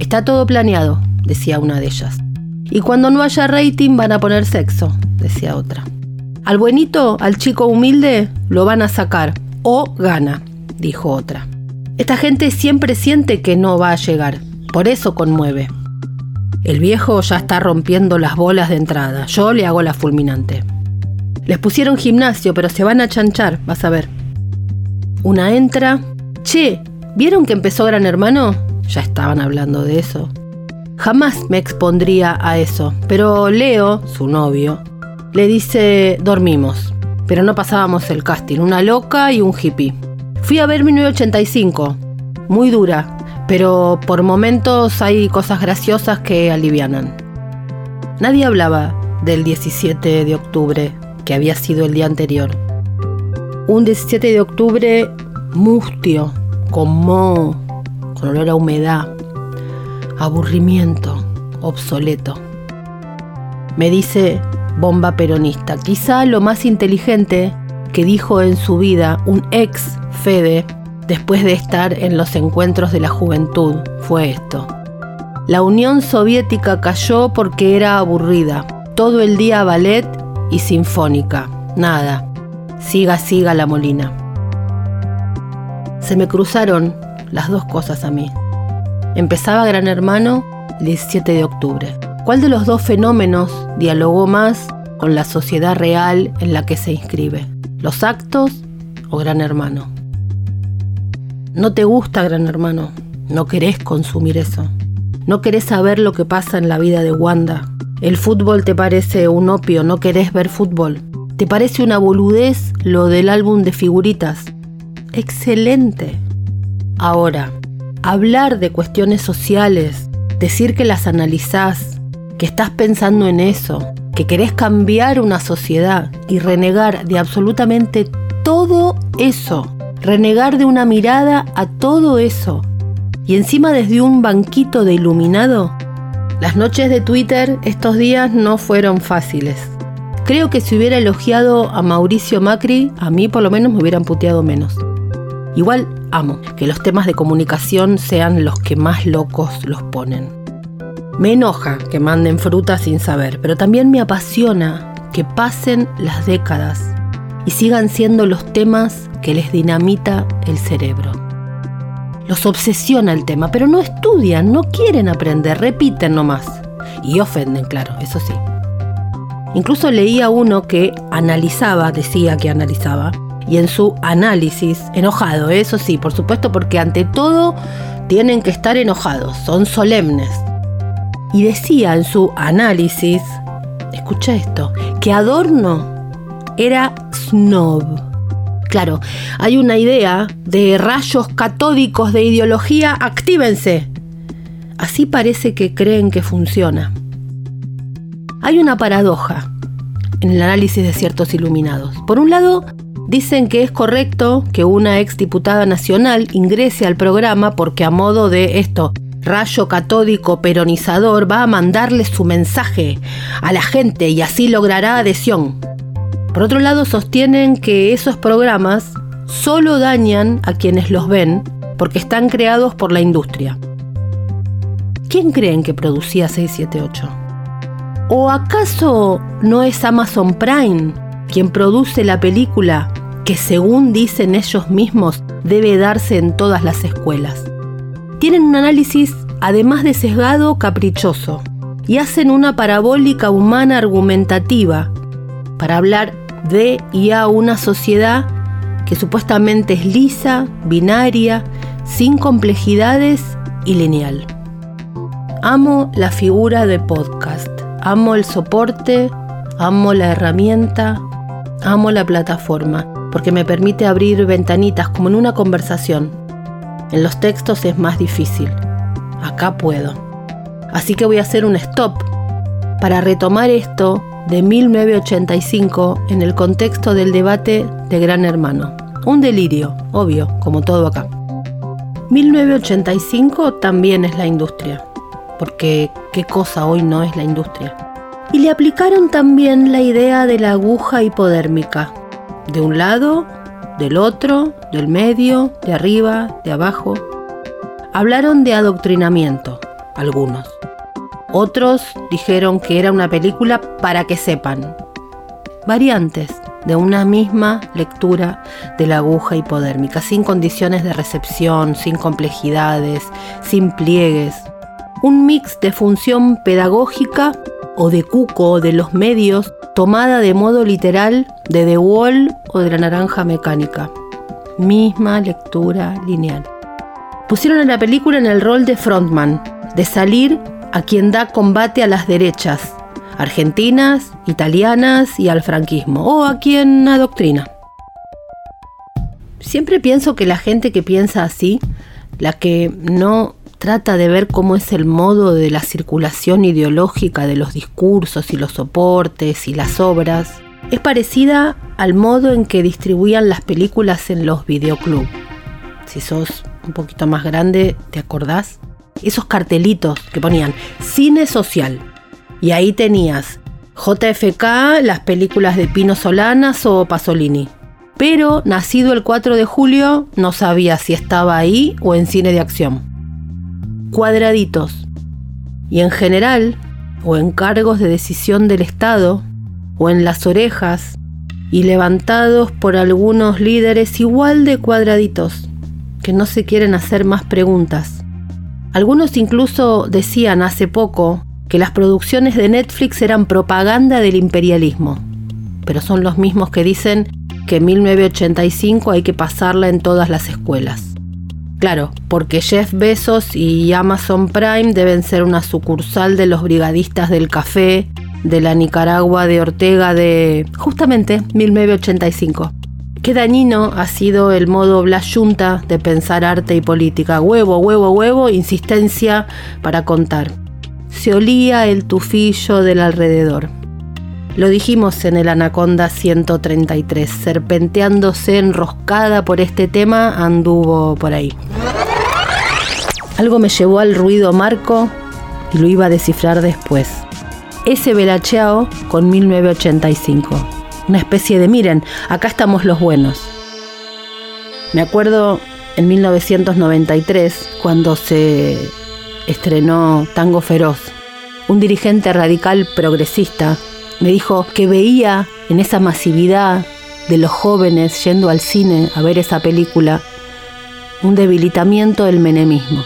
Está todo planeado, decía una de ellas. Y cuando no haya rating van a poner sexo, decía otra. Al buenito, al chico humilde, lo van a sacar. O gana, dijo otra. Esta gente siempre siente que no va a llegar. Por eso conmueve. El viejo ya está rompiendo las bolas de entrada. Yo le hago la fulminante. Les pusieron gimnasio, pero se van a chanchar, vas a ver. Una entra. Che, ¿vieron que empezó Gran Hermano? Ya estaban hablando de eso. Jamás me expondría a eso, pero Leo, su novio, le dice dormimos. Pero no pasábamos el casting, una loca y un hippie. Fui a ver 1985, muy dura, pero por momentos hay cosas graciosas que alivianan. Nadie hablaba del 17 de octubre, que había sido el día anterior. Un 17 de octubre mustio, con moho, con olor a humedad, aburrimiento, obsoleto. Me dice bomba peronista, quizá lo más inteligente que dijo en su vida un ex Fede después de estar en los encuentros de la juventud fue esto. La Unión Soviética cayó porque era aburrida, todo el día ballet y sinfónica, nada, siga, siga la molina. Se me cruzaron las dos cosas a mí. Empezaba Gran Hermano el 17 de octubre. ¿Cuál de los dos fenómenos dialogó más con la sociedad real en la que se inscribe? ¿Los actos o Gran Hermano? No te gusta Gran Hermano, no querés consumir eso. No querés saber lo que pasa en la vida de Wanda. El fútbol te parece un opio, no querés ver fútbol. ¿Te parece una boludez lo del álbum de figuritas? Excelente. Ahora, hablar de cuestiones sociales, decir que las analizás, que estás pensando en eso, que querés cambiar una sociedad y renegar de absolutamente todo eso renegar de una mirada a todo eso. Y encima desde un banquito de iluminado. Las noches de Twitter estos días no fueron fáciles. Creo que si hubiera elogiado a Mauricio Macri, a mí por lo menos me hubieran puteado menos. Igual amo que los temas de comunicación sean los que más locos los ponen. Me enoja que manden fruta sin saber, pero también me apasiona que pasen las décadas y sigan siendo los temas que les dinamita el cerebro. Los obsesiona el tema, pero no estudian, no quieren aprender, repiten nomás. Y ofenden, claro, eso sí. Incluso leía uno que analizaba, decía que analizaba, y en su análisis, enojado, eso sí, por supuesto, porque ante todo tienen que estar enojados, son solemnes, y decía en su análisis, escucha esto, que Adorno era snob. Claro, hay una idea de rayos catódicos de ideología, actívense. Así parece que creen que funciona. Hay una paradoja en el análisis de ciertos iluminados. Por un lado, dicen que es correcto que una ex diputada nacional ingrese al programa porque a modo de esto, rayo catódico peronizador va a mandarle su mensaje a la gente y así logrará adhesión. Por otro lado, sostienen que esos programas solo dañan a quienes los ven porque están creados por la industria. ¿Quién creen que producía 678? ¿O acaso no es Amazon Prime quien produce la película que según dicen ellos mismos debe darse en todas las escuelas? Tienen un análisis, además de sesgado, caprichoso, y hacen una parabólica humana argumentativa para hablar de y a una sociedad que supuestamente es lisa, binaria, sin complejidades y lineal. Amo la figura de podcast, amo el soporte, amo la herramienta, amo la plataforma, porque me permite abrir ventanitas como en una conversación en los textos es más difícil. Acá puedo. Así que voy a hacer un stop para retomar esto de 1985 en el contexto del debate de Gran Hermano. Un delirio, obvio, como todo acá. 1985 también es la industria, porque qué cosa hoy no es la industria. Y le aplicaron también la idea de la aguja hipodérmica. De un lado, del otro, del medio, de arriba, de abajo. Hablaron de adoctrinamiento, algunos. Otros dijeron que era una película para que sepan. Variantes de una misma lectura de la aguja hipodérmica, sin condiciones de recepción, sin complejidades, sin pliegues. Un mix de función pedagógica o de cuco de los medios tomada de modo literal de The Wall o de la naranja mecánica. Misma lectura lineal. Pusieron a la película en el rol de frontman, de salir a quien da combate a las derechas, argentinas, italianas y al franquismo, o a quien adoctrina. Siempre pienso que la gente que piensa así, la que no trata de ver cómo es el modo de la circulación ideológica de los discursos y los soportes y las obras, es parecida al modo en que distribuían las películas en los videoclubs. Si sos un poquito más grande, ¿te acordás? Esos cartelitos que ponían cine social. Y ahí tenías JFK, las películas de Pino Solanas o Pasolini. Pero nacido el 4 de julio, no sabía si estaba ahí o en cine de acción cuadraditos. Y en general, o en cargos de decisión del Estado, o en las orejas, y levantados por algunos líderes igual de cuadraditos, que no se quieren hacer más preguntas. Algunos incluso decían hace poco que las producciones de Netflix eran propaganda del imperialismo, pero son los mismos que dicen que en 1985 hay que pasarla en todas las escuelas. Claro, porque Jeff Bezos y Amazon Prime deben ser una sucursal de los brigadistas del café de la Nicaragua de Ortega de justamente 1985. Qué dañino ha sido el modo Blas Junta de pensar arte y política. Huevo, huevo, huevo, insistencia para contar. Se olía el tufillo del alrededor. Lo dijimos en el Anaconda 133, serpenteándose enroscada por este tema, anduvo por ahí. Algo me llevó al ruido marco y lo iba a descifrar después. Ese Belacheao con 1985. Una especie de, miren, acá estamos los buenos. Me acuerdo en 1993, cuando se estrenó Tango Feroz, un dirigente radical progresista me dijo que veía en esa masividad de los jóvenes yendo al cine a ver esa película un debilitamiento del menemismo.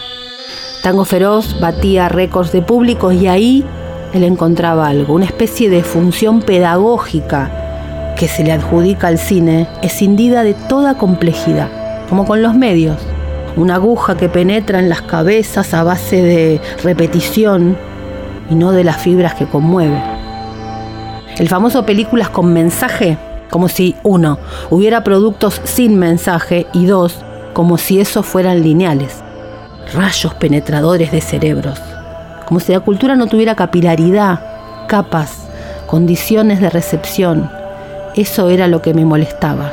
Tango Feroz batía récords de públicos y ahí él encontraba algo, una especie de función pedagógica que se le adjudica al cine, escindida de toda complejidad, como con los medios. Una aguja que penetra en las cabezas a base de repetición y no de las fibras que conmueve. El famoso películas con mensaje, como si, uno, hubiera productos sin mensaje y dos, como si esos fueran lineales. Rayos penetradores de cerebros. Como si la cultura no tuviera capilaridad, capas, condiciones de recepción. Eso era lo que me molestaba.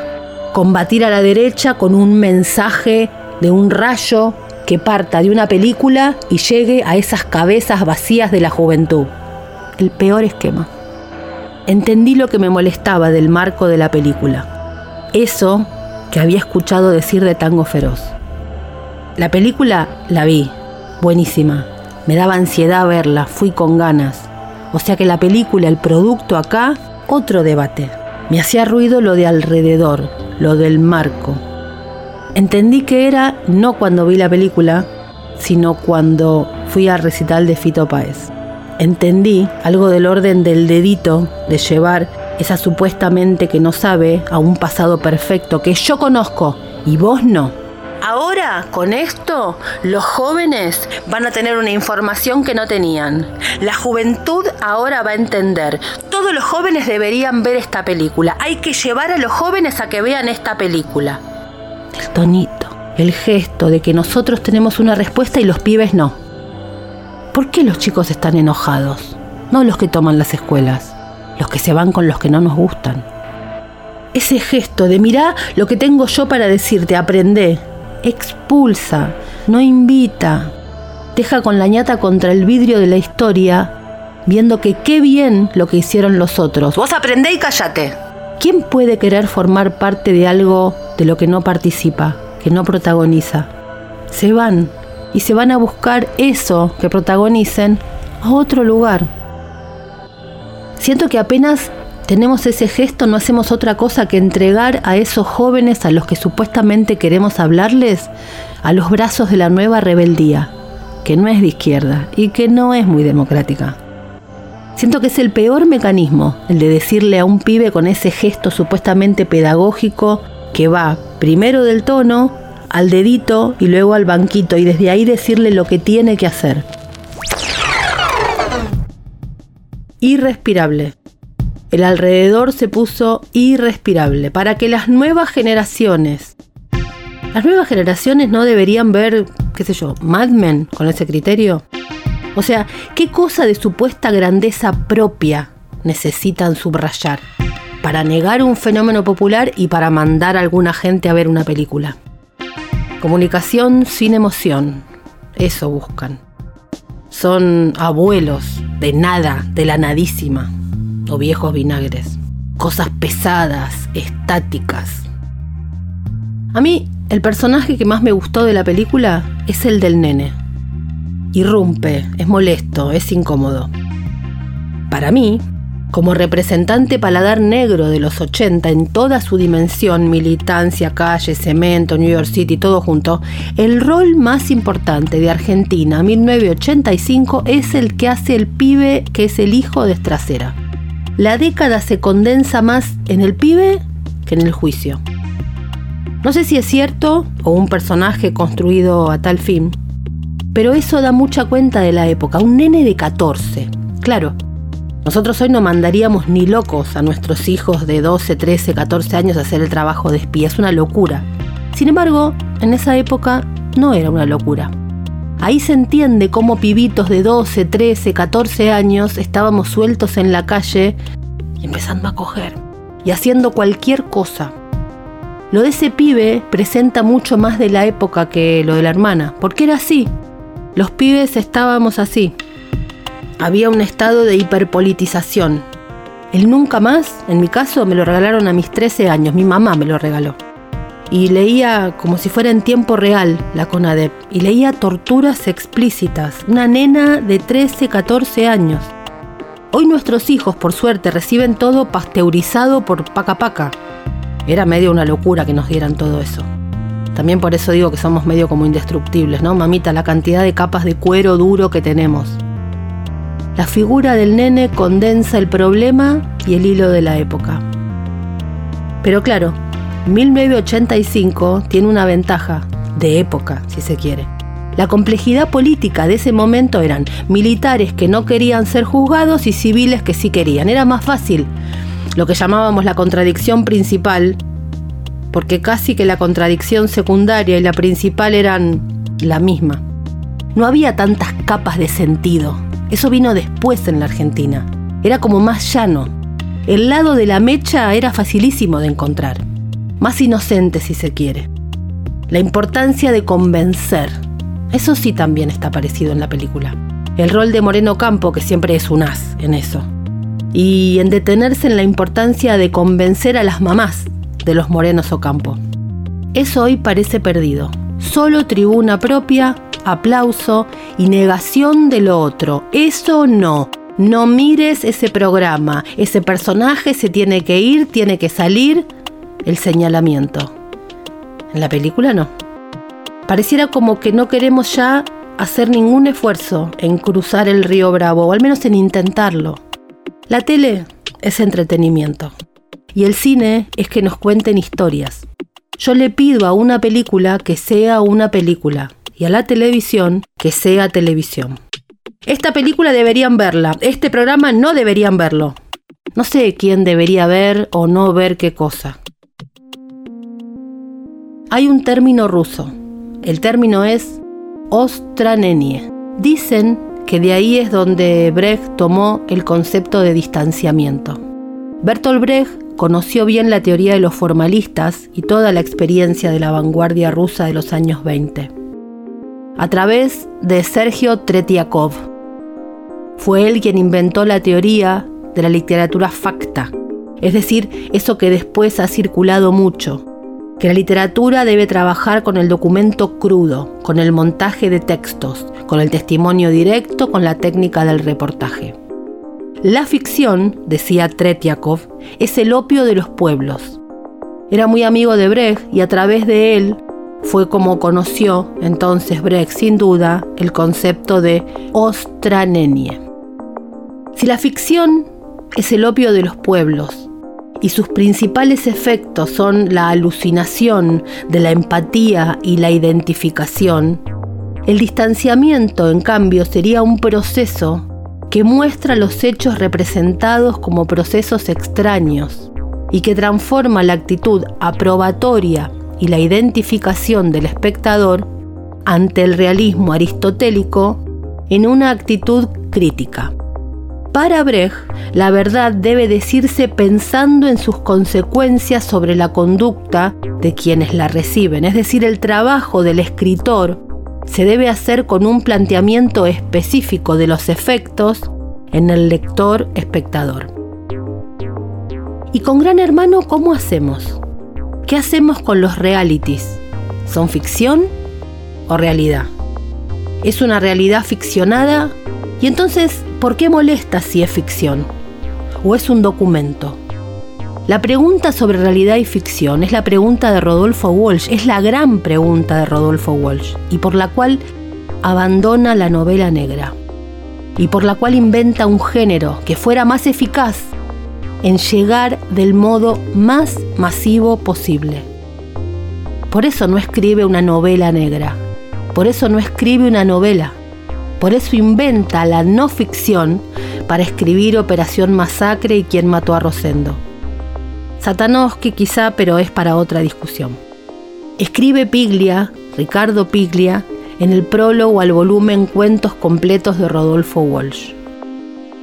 Combatir a la derecha con un mensaje de un rayo que parta de una película y llegue a esas cabezas vacías de la juventud. El peor esquema entendí lo que me molestaba del marco de la película. Eso que había escuchado decir de Tango Feroz. La película la vi, buenísima. Me daba ansiedad verla, fui con ganas. O sea que la película, el producto acá, otro debate. Me hacía ruido lo de alrededor, lo del marco. Entendí que era no cuando vi la película, sino cuando fui al recital de Fito Páez entendí algo del orden del dedito de llevar esa supuestamente que no sabe a un pasado perfecto que yo conozco y vos no. Ahora, con esto, los jóvenes van a tener una información que no tenían. La juventud ahora va a entender. Todos los jóvenes deberían ver esta película. Hay que llevar a los jóvenes a que vean esta película. El tonito, el gesto de que nosotros tenemos una respuesta y los pibes no. ¿Por qué los chicos están enojados? No los que toman las escuelas, los que se van con los que no nos gustan. Ese gesto de mirá lo que tengo yo para decirte, aprende, expulsa, no invita, deja con la ñata contra el vidrio de la historia, viendo que qué bien lo que hicieron los otros. Vos aprendé y callate. ¿Quién puede querer formar parte de algo de lo que no participa, que no protagoniza? Se van, y se van a buscar eso que protagonicen a otro lugar. Siento que apenas tenemos ese gesto, no hacemos otra cosa que entregar a esos jóvenes a los que supuestamente queremos hablarles a los brazos de la nueva rebeldía, que no es de izquierda y que no es muy democrática. Siento que es el peor mecanismo, el de decirle a un pibe con ese gesto supuestamente pedagógico que va primero del tono al dedito y luego al banquito y desde ahí decirle lo que tiene que hacer. Irrespirable. El alrededor se puso irrespirable para que las nuevas generaciones, las nuevas generaciones no deberían ver, qué sé yo, Mad Men con ese criterio. O sea, ¿qué cosa de supuesta grandeza propia necesitan subrayar para negar un fenómeno popular y para mandar a alguna gente a ver una película? Comunicación sin emoción. Eso buscan. Son abuelos de nada, de la nadísima. Viejos vinagres. Cosas pesadas, estáticas. A mí, el personaje que más me gustó de la película es el del nene. Irrumpe, es molesto, es incómodo. Para mí, como representante paladar negro de los 80 en toda su dimensión, militancia, calle, cemento, New York City, todo junto, el rol más importante de Argentina 1985 es el que hace el pibe que es el hijo de Estracera. La década se condensa más en el pibe que en el juicio. No sé si es cierto o un personaje construido a tal fin, pero eso da mucha cuenta de la época. Un nene de 14. Claro, nosotros hoy no mandaríamos ni locos a nuestros hijos de 12, 13, 14 años a hacer el trabajo de espía. Es una locura. Sin embargo, en esa época no era una locura. Ahí se entiende cómo pibitos de 12, 13, 14 años estábamos sueltos en la calle empezando a coger y haciendo cualquier cosa. Lo de ese pibe presenta mucho más de la época que lo de la hermana, porque era así. Los pibes estábamos así. Había un estado de hiperpolitización. El nunca más, en mi caso, me lo regalaron a mis 13 años, mi mamá me lo regaló. Y leía como si fuera en tiempo real la CONADEP, y leía torturas explícitas, una nena de 13, 14 años. Hoy nuestros hijos, por suerte, reciben todo pasteurizado por paca paca. Era medio una locura que nos dieran todo eso. También por eso digo que somos medio como indestructibles, ¿no? Mamita, la cantidad de capas de cuero duro que tenemos. La figura del nene condensa el problema y el hilo de la época. Pero claro, 1985 tiene una ventaja, de época, si se quiere. La complejidad política de ese momento eran militares que no querían ser juzgados y civiles que sí querían. Era más fácil lo que llamábamos la contradicción principal, porque casi que la contradicción secundaria y la principal eran la misma. No había tantas capas de sentido. Eso vino después en la Argentina. Era como más llano. El lado de la mecha era facilísimo de encontrar. Más inocente si se quiere. La importancia de convencer eso sí también está aparecido en la película. El rol de Moreno Campo, que siempre es un as en eso. Y en detenerse en la importancia de convencer a las mamás de los Morenos Ocampo. Eso hoy parece perdido. Solo tribuna propia, aplauso y negación de lo otro. Eso no. No mires ese programa. Ese personaje se tiene que ir, tiene que salir. El señalamiento. En la película no. Pareciera como que no queremos ya hacer ningún esfuerzo en cruzar el río Bravo, o al menos en intentarlo. La tele es entretenimiento y el cine es que nos cuenten historias. Yo le pido a una película que sea una película y a la televisión que sea televisión. Esta película deberían verla, este programa no deberían verlo. No sé quién debería ver o no ver qué cosa. Hay un término ruso el término es ostranenie. Dicen que de ahí es donde Brecht tomó el concepto de distanciamiento. Bertolt Brecht conoció bien la teoría de los formalistas y toda la experiencia de la vanguardia rusa de los años 20. A través de Sergio Tretiakov. Fue él quien inventó la teoría de la literatura facta, es decir, eso que después ha circulado mucho, que la literatura debe trabajar con el documento crudo, con el montaje de textos, con el testimonio directo, con la técnica del reportaje. La ficción, decía Tretiakov, es el opio de los pueblos. Era muy amigo de Brecht y a través de él fue como conoció entonces Brecht sin duda el concepto de ostranenie. Si la ficción es el opio de los pueblos, y sus principales efectos son la alucinación de la empatía y la identificación, el distanciamiento, en cambio, sería un proceso que muestra los hechos representados como procesos extraños y que transforma la actitud aprobatoria y la identificación del espectador ante el realismo aristotélico en una actitud crítica. Para Brecht, la verdad debe decirse pensando en sus consecuencias sobre la conducta de quienes la reciben, es decir, el trabajo del escritor se debe hacer con un planteamiento específico de los efectos en el lector espectador. ¿Y con Gran Hermano cómo hacemos? ¿Qué hacemos con los realities? ¿Son ficción o realidad? ¿Es una realidad ficcionada y entonces, ¿por qué molesta si es ficción? ¿O es un documento? La pregunta sobre realidad y ficción es la pregunta de Rodolfo Walsh, es la gran pregunta de Rodolfo Walsh, y por la cual abandona la novela negra, y por la cual inventa un género que fuera más eficaz en llegar del modo más masivo posible. Por eso no escribe una novela negra, por eso no escribe una novela, por eso inventa la no ficción para escribir Operación Masacre y quién mató a Rosendo. Satanowski quizá, pero es para otra discusión. Escribe Piglia, Ricardo Piglia, en el prólogo al volumen Cuentos completos de Rodolfo Walsh.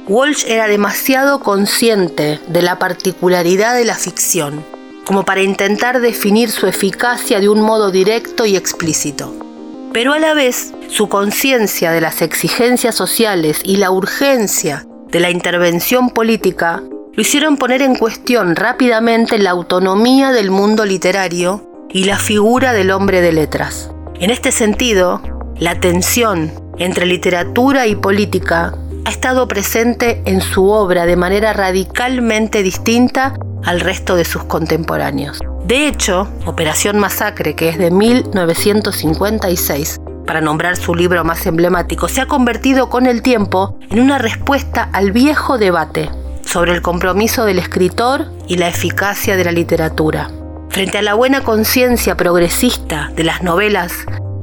Walsh era demasiado consciente de la particularidad de la ficción, como para intentar definir su eficacia de un modo directo y explícito. Pero a la vez, su conciencia de las exigencias sociales y la urgencia de la intervención política lo hicieron poner en cuestión rápidamente la autonomía del mundo literario y la figura del hombre de letras. En este sentido, la tensión entre literatura y política ha estado presente en su obra de manera radicalmente distinta al resto de sus contemporáneos. De hecho, Operación Masacre, que es de 1956, para nombrar su libro más emblemático, se ha convertido con el tiempo en una respuesta al viejo debate sobre el compromiso del escritor y la eficacia de la literatura. Frente a la buena conciencia progresista de las novelas,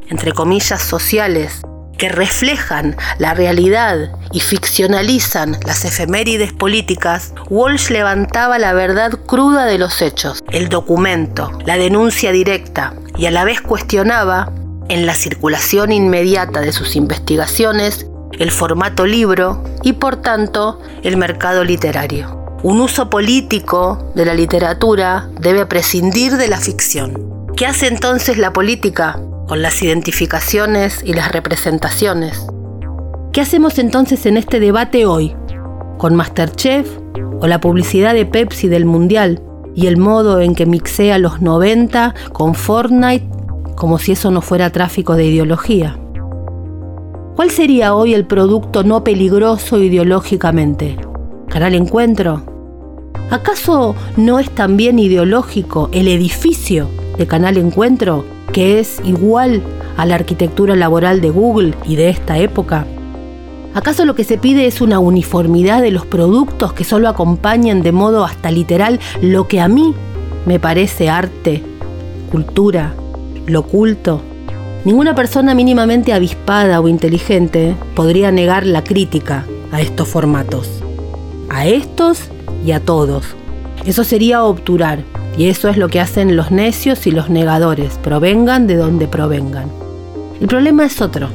entre comillas, sociales, que reflejan la realidad y ficcionalizan las efemérides políticas, Walsh levantaba la verdad cruda de los hechos, el documento, la denuncia directa, y a la vez cuestionaba, en la circulación inmediata de sus investigaciones, el formato libro y por tanto el mercado literario. Un uso político de la literatura debe prescindir de la ficción. ¿Qué hace entonces la política? Con las identificaciones y las representaciones. ¿Qué hacemos entonces en este debate hoy? ¿Con Masterchef o la publicidad de Pepsi del Mundial y el modo en que mixea los 90 con Fortnite como si eso no fuera tráfico de ideología? ¿Cuál sería hoy el producto no peligroso ideológicamente? ¿Canal Encuentro? ¿Acaso no es también ideológico el edificio de Canal Encuentro que es igual a la arquitectura laboral de Google y de esta época? ¿Acaso lo que se pide es una uniformidad de los productos que solo acompañan de modo hasta literal lo que a mí me parece arte, cultura, lo oculto? Ninguna persona mínimamente avispada o inteligente podría negar la crítica a estos formatos. A estos y a todos. Eso sería obturar, y eso es lo que hacen los necios y los negadores, provengan de donde provengan. El problema es otro.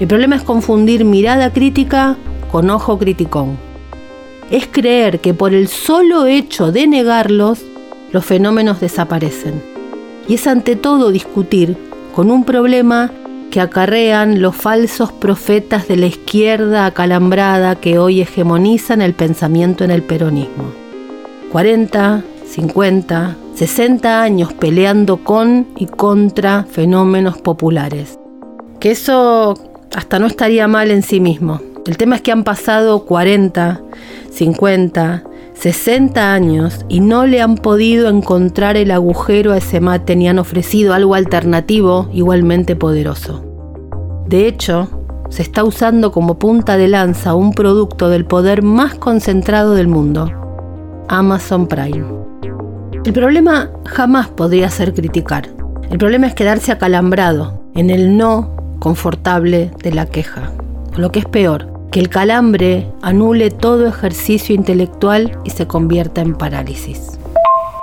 El problema es confundir mirada crítica con ojo criticón. Es creer que por el solo hecho de negarlos, los fenómenos desaparecen. Y es ante todo discutir con un problema que acarrean los falsos profetas de la izquierda acalambrada que hoy hegemonizan el pensamiento en el peronismo. 40, 50, 60 años peleando con y contra fenómenos populares. Que eso hasta no estaría mal en sí mismo. El tema es que han pasado 40, 50, 60 años y no le han podido encontrar el agujero a ese mate ni han ofrecido algo alternativo igualmente poderoso. De hecho, se está usando como punta de lanza un producto del poder más concentrado del mundo, Amazon Prime. El problema jamás podría ser criticar. El problema es quedarse acalambrado en el no confortable de la queja. Lo que es peor, que el calambre anule todo ejercicio intelectual y se convierta en parálisis.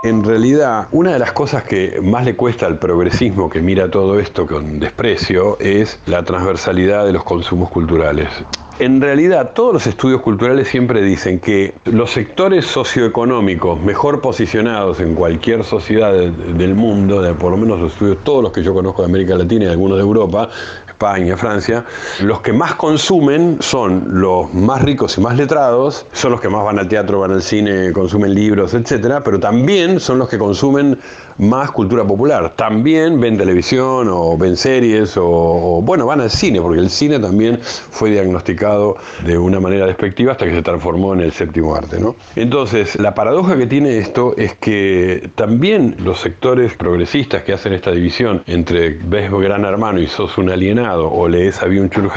En realidad, una de las cosas que más le cuesta al progresismo que mira todo esto con desprecio es la transversalidad de los consumos culturales. En realidad, todos los estudios culturales siempre dicen que los sectores socioeconómicos mejor posicionados en cualquier sociedad del mundo, por lo menos los estudios, todos los que yo conozco de América Latina y algunos de Europa, España, Francia, los que más consumen son los más ricos y más letrados, son los que más van al teatro, van al cine, consumen libros, etcétera, pero también son los que consumen más cultura popular. También ven televisión o ven series o, bueno, van al cine, porque el cine también fue diagnosticado de una manera despectiva hasta que se transformó en el séptimo arte, ¿no? Entonces, la paradoja que tiene esto es que también los sectores progresistas que hacen esta división entre ves gran hermano y sos un alienado o lees a Byung Chul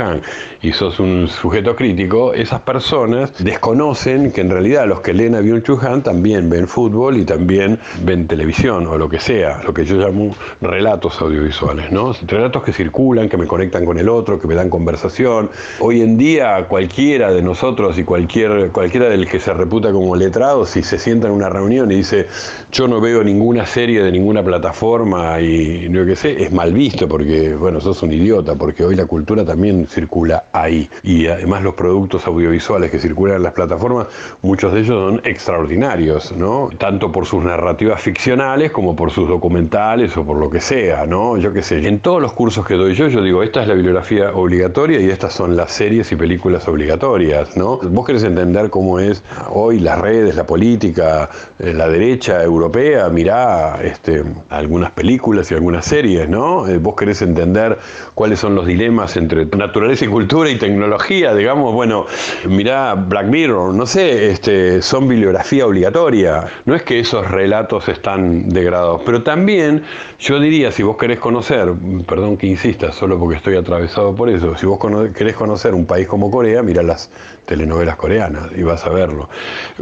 y sos un sujeto crítico, esas personas desconocen que en realidad los que leen a Byung Chul también ven fútbol y también ven televisión o lo que sea, lo que yo llamo relatos audiovisuales, ¿no? Relatos que circulan, que me conectan con el otro, que me dan conversación. Hoy en día cualquiera de nosotros y cualquier, cualquiera del que se reputa como letrado si se sienta en una reunión y dice yo no veo ninguna serie de ninguna plataforma y no qué sé, es mal visto porque, bueno, sos un idiota, porque hoy la cultura también circula ahí. Y además los productos audiovisuales que circulan en las plataformas, muchos de ellos son extraordinarios, ¿no? Tanto por sus narrativas ficcionales como por sus documentales o por lo que sea, ¿no? Yo qué sé, en todos los cursos que doy yo, yo digo, esta es la bibliografía obligatoria y estas son las series y películas obligatorias, ¿no? Vos querés entender cómo es hoy las redes, la política, eh, la derecha europea, mirá este, algunas películas y algunas series, ¿no? Eh, vos querés entender cuáles son los dilemas entre naturaleza y cultura y tecnología, digamos, bueno, mirá Black Mirror, no sé, este, son bibliografía obligatoria. No es que esos relatos están degradados, pero también yo diría, si vos querés conocer, perdón que insista, solo porque estoy atravesado por eso, si vos querés conocer un país como Corea, mira las telenovelas coreanas y vas a verlo.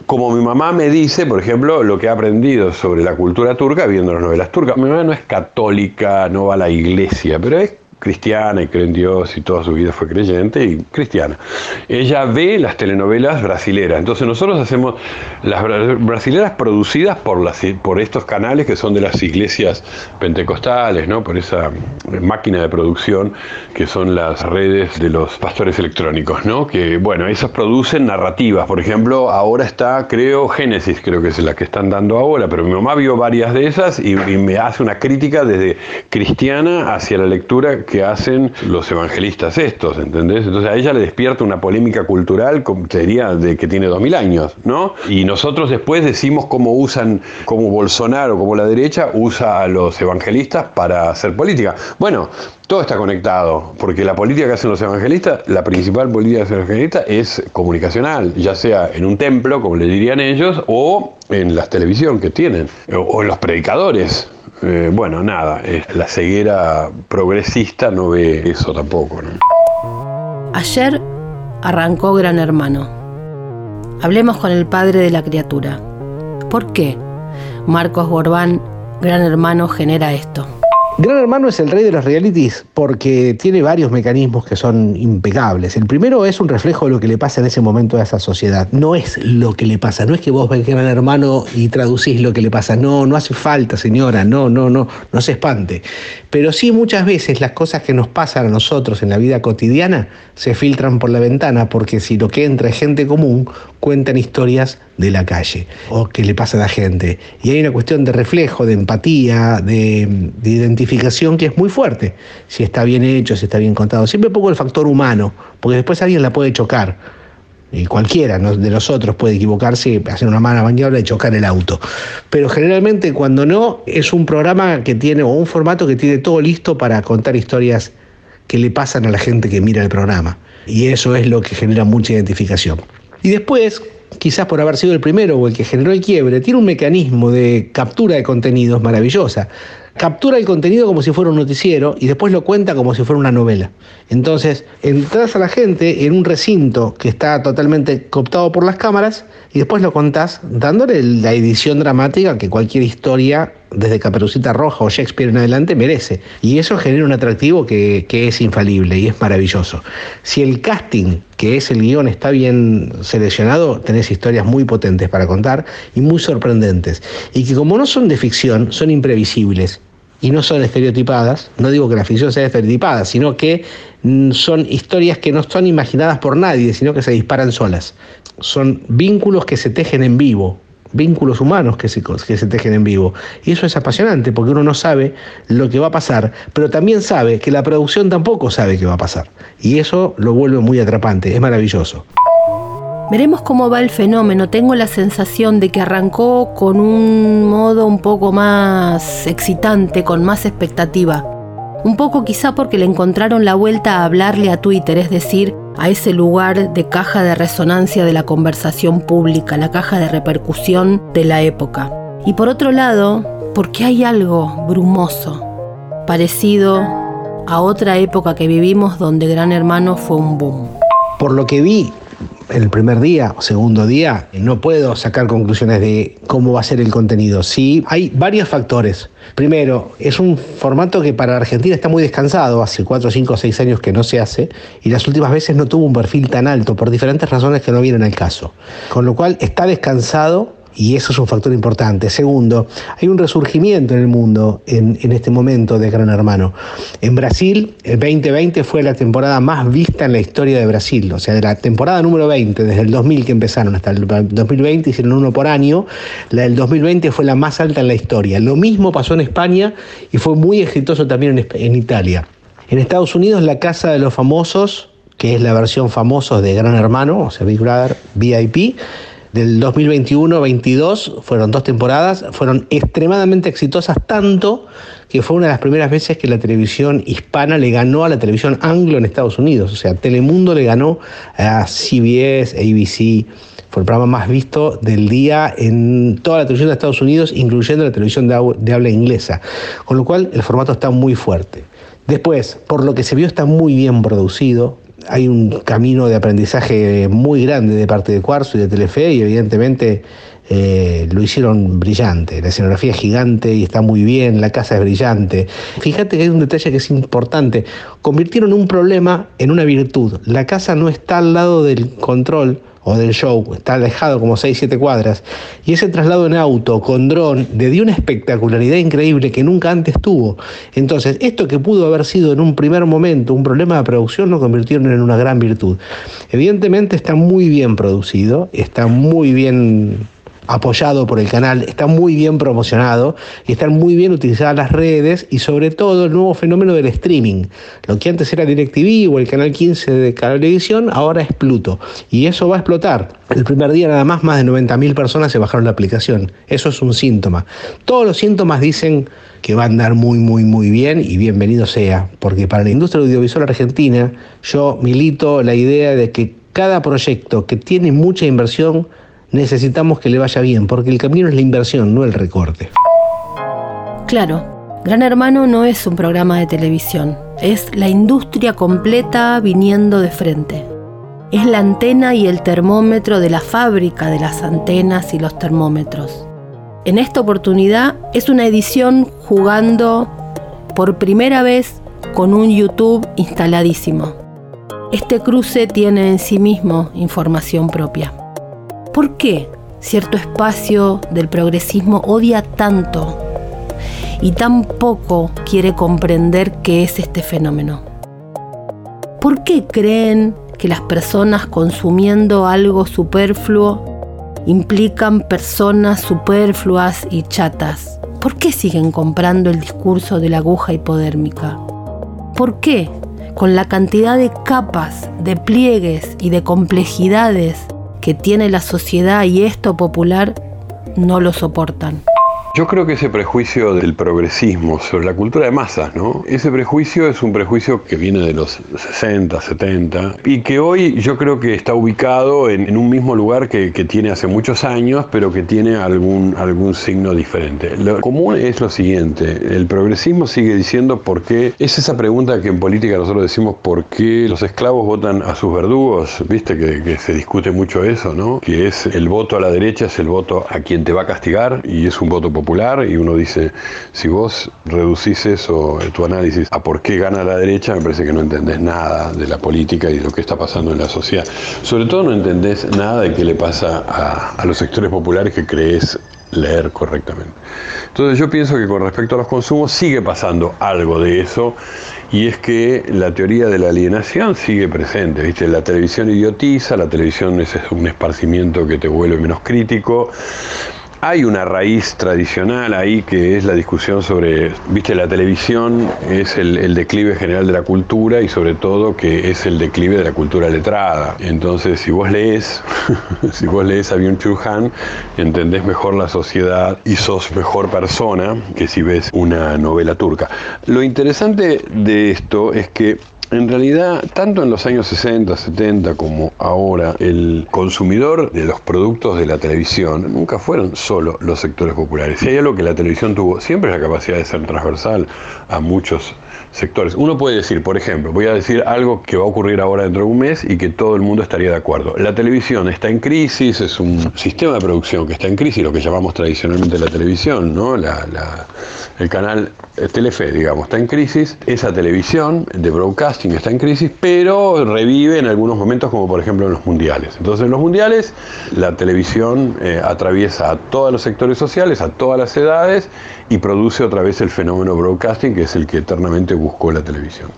Como mi mamá me dice, por ejemplo, lo que ha aprendido sobre la cultura turca viendo las novelas turcas. Mi mamá no es católica, no va a la iglesia, pero es cristiana y cree en Dios y toda su vida fue creyente y cristiana. Ella ve las telenovelas brasileras. Entonces nosotros hacemos las brasileras producidas por, las, por estos canales que son de las iglesias pentecostales, ¿no? por esa máquina de producción que son las redes de los pastores electrónicos, ¿no? que bueno, esas producen narrativas. Por ejemplo, ahora está, creo, Génesis, creo que es la que están dando ahora, pero mi mamá vio varias de esas y, y me hace una crítica desde cristiana hacia la lectura que hacen los evangelistas estos, ¿entendés? Entonces a ella le despierta una polémica cultural, sería de que tiene dos mil años, ¿no? Y nosotros después decimos cómo usan, como Bolsonaro, como la derecha, usa a los evangelistas para hacer política. Bueno, todo está conectado, porque la política que hacen los evangelistas, la principal política que hacen los evangelistas es comunicacional, ya sea en un templo, como le dirían ellos, o en la televisión que tienen, o en los predicadores. Eh, bueno, nada, la ceguera progresista no ve eso tampoco. Ayer arrancó Gran Hermano. Hablemos con el padre de la criatura. ¿Por qué Marcos Borbán, Gran Hermano, genera esto? Gran Hermano es el rey de los realities porque tiene varios mecanismos que son impecables. El primero es un reflejo de lo que le pasa en ese momento a esa sociedad. No es lo que le pasa, no es que vos ves Gran Hermano y traducís lo que le pasa. No, no hace falta, señora, no, no, no, no se espante. Pero sí muchas veces las cosas que nos pasan a nosotros en la vida cotidiana se filtran por la ventana porque si lo que entra es gente común, cuentan historias de la calle o que le pasa a la gente. Y hay una cuestión de reflejo, de empatía, de, identificación que es muy fuerte. Si está bien hecho, si está bien contado. Siempre pongo el factor humano, porque después alguien la puede chocar. Y cualquiera de nosotros puede equivocarse, hacer una mala maniobra y chocar el auto. Pero generalmente cuando no, es un programa que tiene, o un formato que tiene todo listo para contar historias que le pasan a la gente que mira el programa. Y eso es lo que genera mucha identificación. Y después, quizás por haber sido el primero o el que generó el quiebre, tiene un mecanismo de captura de contenidos maravillosa. Captura el contenido como si fuera un noticiero y después lo cuenta como si fuera una novela. Entonces, entras a la gente en un recinto que está totalmente cooptado por las cámaras y después lo contás dándole la edición dramática que cualquier historia desde Caperucita Roja o Shakespeare en adelante merece. Y eso genera un atractivo que, que, es infalible y es maravilloso. Si el casting, que es el guion, está bien seleccionado, tenés historias muy potentes para contar y muy sorprendentes. Y que como no son de ficción, son imprevisibles y no son estereotipadas, no digo que la ficción sea estereotipada, sino que mm, son historias que no son imaginadas por nadie, sino que se disparan solas. Son vínculos que se tejen en vivo, vínculos humanos que se, que se tejen en vivo. Y eso es apasionante porque uno no sabe lo que va a pasar, pero también sabe que la producción tampoco sabe qué va a pasar. Y eso lo vuelve muy atrapante, es maravilloso. Veremos cómo va el fenómeno. Tengo la sensación de que arrancó con un modo un poco más excitante, con más expectativa. Un poco quizá porque le encontraron la vuelta a hablarle a Twitter, es decir, a ese lugar de caja de resonancia de la conversación pública, la caja de repercusión de la época. Y por otro lado, porque hay algo brumoso, parecido a otra época que vivimos donde Gran Hermano fue un boom. Por lo que vi, el primer día o segundo día, no puedo sacar conclusiones de cómo va a ser el contenido. Sí, hay varios factores. Primero, es un formato que para Argentina está muy descansado, hace 4, 5, 6 años que no se hace, y las últimas veces no tuvo un perfil tan alto por diferentes razones que no vienen al caso. Con lo cual está descansado y eso es un factor importante. Segundo, hay un resurgimiento en el mundo en, este momento de Gran Hermano. En Brasil, el 2020 fue la temporada más vista en la historia de Brasil. O sea, de la temporada número 20, desde el 2000 que empezaron hasta el 2020, hicieron uno por año. La del 2020 fue la más alta en la historia. Lo mismo pasó en España y fue muy exitoso también en, Italia. En Estados Unidos, la Casa de los Famosos, que es la versión famosos de Gran Hermano, o sea, Big Brother VIP, del 2021-22, fueron dos temporadas, fueron extremadamente exitosas, tanto que fue una de las primeras veces que la televisión hispana le ganó a la televisión anglo en Estados Unidos. O sea, Telemundo le ganó a CBS, ABC. Fue el programa más visto del día en toda la televisión de Estados Unidos, incluyendo la televisión de habla inglesa. Con lo cual, el formato está muy fuerte. Después, por lo que se vio, está muy bien producido hay un camino de aprendizaje muy grande de parte de Cuarzo y de Telefe y evidentemente eh, lo hicieron brillante. La escenografía es gigante y está muy bien, la casa es brillante. Fíjate que hay un detalle que es importante. Convirtieron un problema en una virtud. La casa no está al lado del control o del show, está alejado como 6-7 cuadras, y ese traslado en auto con dron le dio una espectacularidad increíble que nunca antes tuvo. Entonces, esto que pudo haber sido en un primer momento un problema de producción lo convirtieron en una gran virtud. Evidentemente está muy bien producido, está muy bien apoyado por el canal, está muy bien promocionado y están muy bien utilizadas las redes y sobre todo el nuevo fenómeno del streaming. Lo que antes era DirecTV o el canal 15 de Televisión, ahora es Pluto y eso va a explotar. El primer día nada más más de 90.000 personas se bajaron la aplicación. Eso es un síntoma. Todos los síntomas dicen que va a andar muy, muy, muy bien y bienvenido sea, porque para la industria audiovisual argentina yo milito la idea de que cada proyecto que tiene mucha inversión necesitamos que le vaya bien, porque el camino es la inversión, no el recorte. Claro, Gran Hermano no es un programa de televisión, es la industria completa viniendo de frente. Es la antena y el termómetro de la fábrica de las antenas y los termómetros. En esta oportunidad es una edición jugando por primera vez con un YouTube instaladísimo. Este cruce tiene en sí mismo información propia. ¿Por qué cierto espacio del progresismo odia tanto y tan poco quiere comprender qué es este fenómeno? ¿Por qué creen que las personas consumiendo algo superfluo implican personas superfluas y chatas? ¿Por qué siguen comprando el discurso de la aguja hipodérmica? ¿Por qué, con la cantidad de capas, de pliegues y de complejidades que tiene la sociedad y esto popular no lo soportan. Yo creo que ese prejuicio del progresismo sobre la cultura de masas, ¿no? Ese prejuicio es un prejuicio que viene de los 60, 70 y que hoy yo creo que está ubicado en, un mismo lugar que, tiene hace muchos años, pero que tiene algún, algún signo diferente. Lo común es lo siguiente, el progresismo sigue diciendo por qué, es esa pregunta que en política nosotros decimos por qué los esclavos votan a sus verdugos, viste que, que se discute mucho eso, ¿no? Que es el voto a la derecha, es el voto a quien te va a castigar y es un voto popular y uno dice, si vos reducís eso, tu análisis, a por qué gana la derecha, me parece que no entendés nada de la política y de lo que está pasando en la sociedad. Sobre todo no entendés nada de qué le pasa a, a los sectores populares que crees leer correctamente. Entonces yo pienso que con respecto a los consumos sigue pasando algo de eso y es que la teoría de la alienación sigue presente, ¿viste? La televisión idiotiza, la televisión es un esparcimiento que te vuelve menos crítico, hay una raíz tradicional ahí que es la discusión sobre, viste, la televisión es el, declive general de la cultura y sobre todo que es el declive de la cultura letrada. Entonces, si vos lees, si vos lees a Byung-Chul Han, entendés mejor la sociedad y sos mejor persona que si ves una novela turca. Lo interesante de esto es que en realidad, tanto en los años 60, 70 como ahora, el consumidor de los productos de la televisión nunca fueron solo los sectores populares. Si hay algo que la televisión tuvo siempre es la capacidad de ser transversal a muchos sectores. Uno puede decir, por ejemplo, voy a decir algo que va a ocurrir ahora dentro de un mes y que todo el mundo estaría de acuerdo. La televisión está en crisis, es un sistema de producción que está en crisis, lo que llamamos tradicionalmente la televisión, ¿no? el canal Telefe, digamos, está en crisis. Esa televisión de broadcasting está en crisis, pero revive en algunos momentos, como por ejemplo en los mundiales. Entonces, en los mundiales, la televisión eh, atraviesa a todos los sectores sociales, a todas las edades, y produce otra vez el fenómeno broadcasting, que es el que eternamente buscó la televisión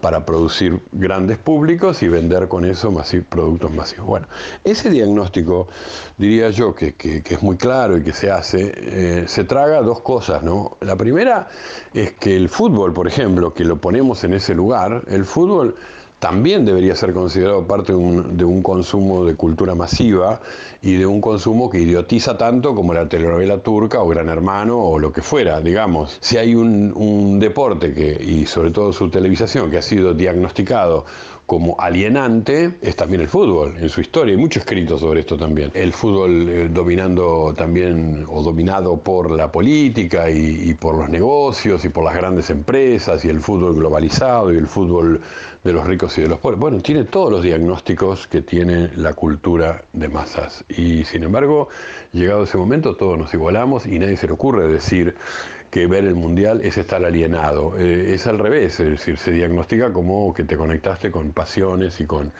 para producir grandes públicos y vender con eso productos masivos. Bueno, ese diagnóstico, diría yo, que, es muy claro y que se hace, eh, se traga dos cosas, ¿no? La primera es que el fútbol, por ejemplo, que lo ponemos en ese lugar, el fútbol también debería ser considerado parte de un, consumo de cultura masiva y de un consumo que idiotiza tanto como la telenovela turca o Gran Hermano o lo que fuera, digamos. Si hay un, un deporte que, y sobre todo su televisación que ha sido diagnosticado como alienante es también el fútbol en su historia. Hay mucho escrito sobre esto también. El fútbol eh, dominando también o dominado por la política y, por los negocios y por las grandes empresas y el fútbol globalizado y el fútbol de los ricos y de los pobres. Bueno, tiene todos los diagnósticos que tiene la cultura de masas. Y sin embargo, llegado ese momento, todos nos igualamos y nadie se le ocurre decir que ver el mundial es estar alienado. Eh, es al revés, es decir, se diagnostica como que te conectaste con pasiones y con,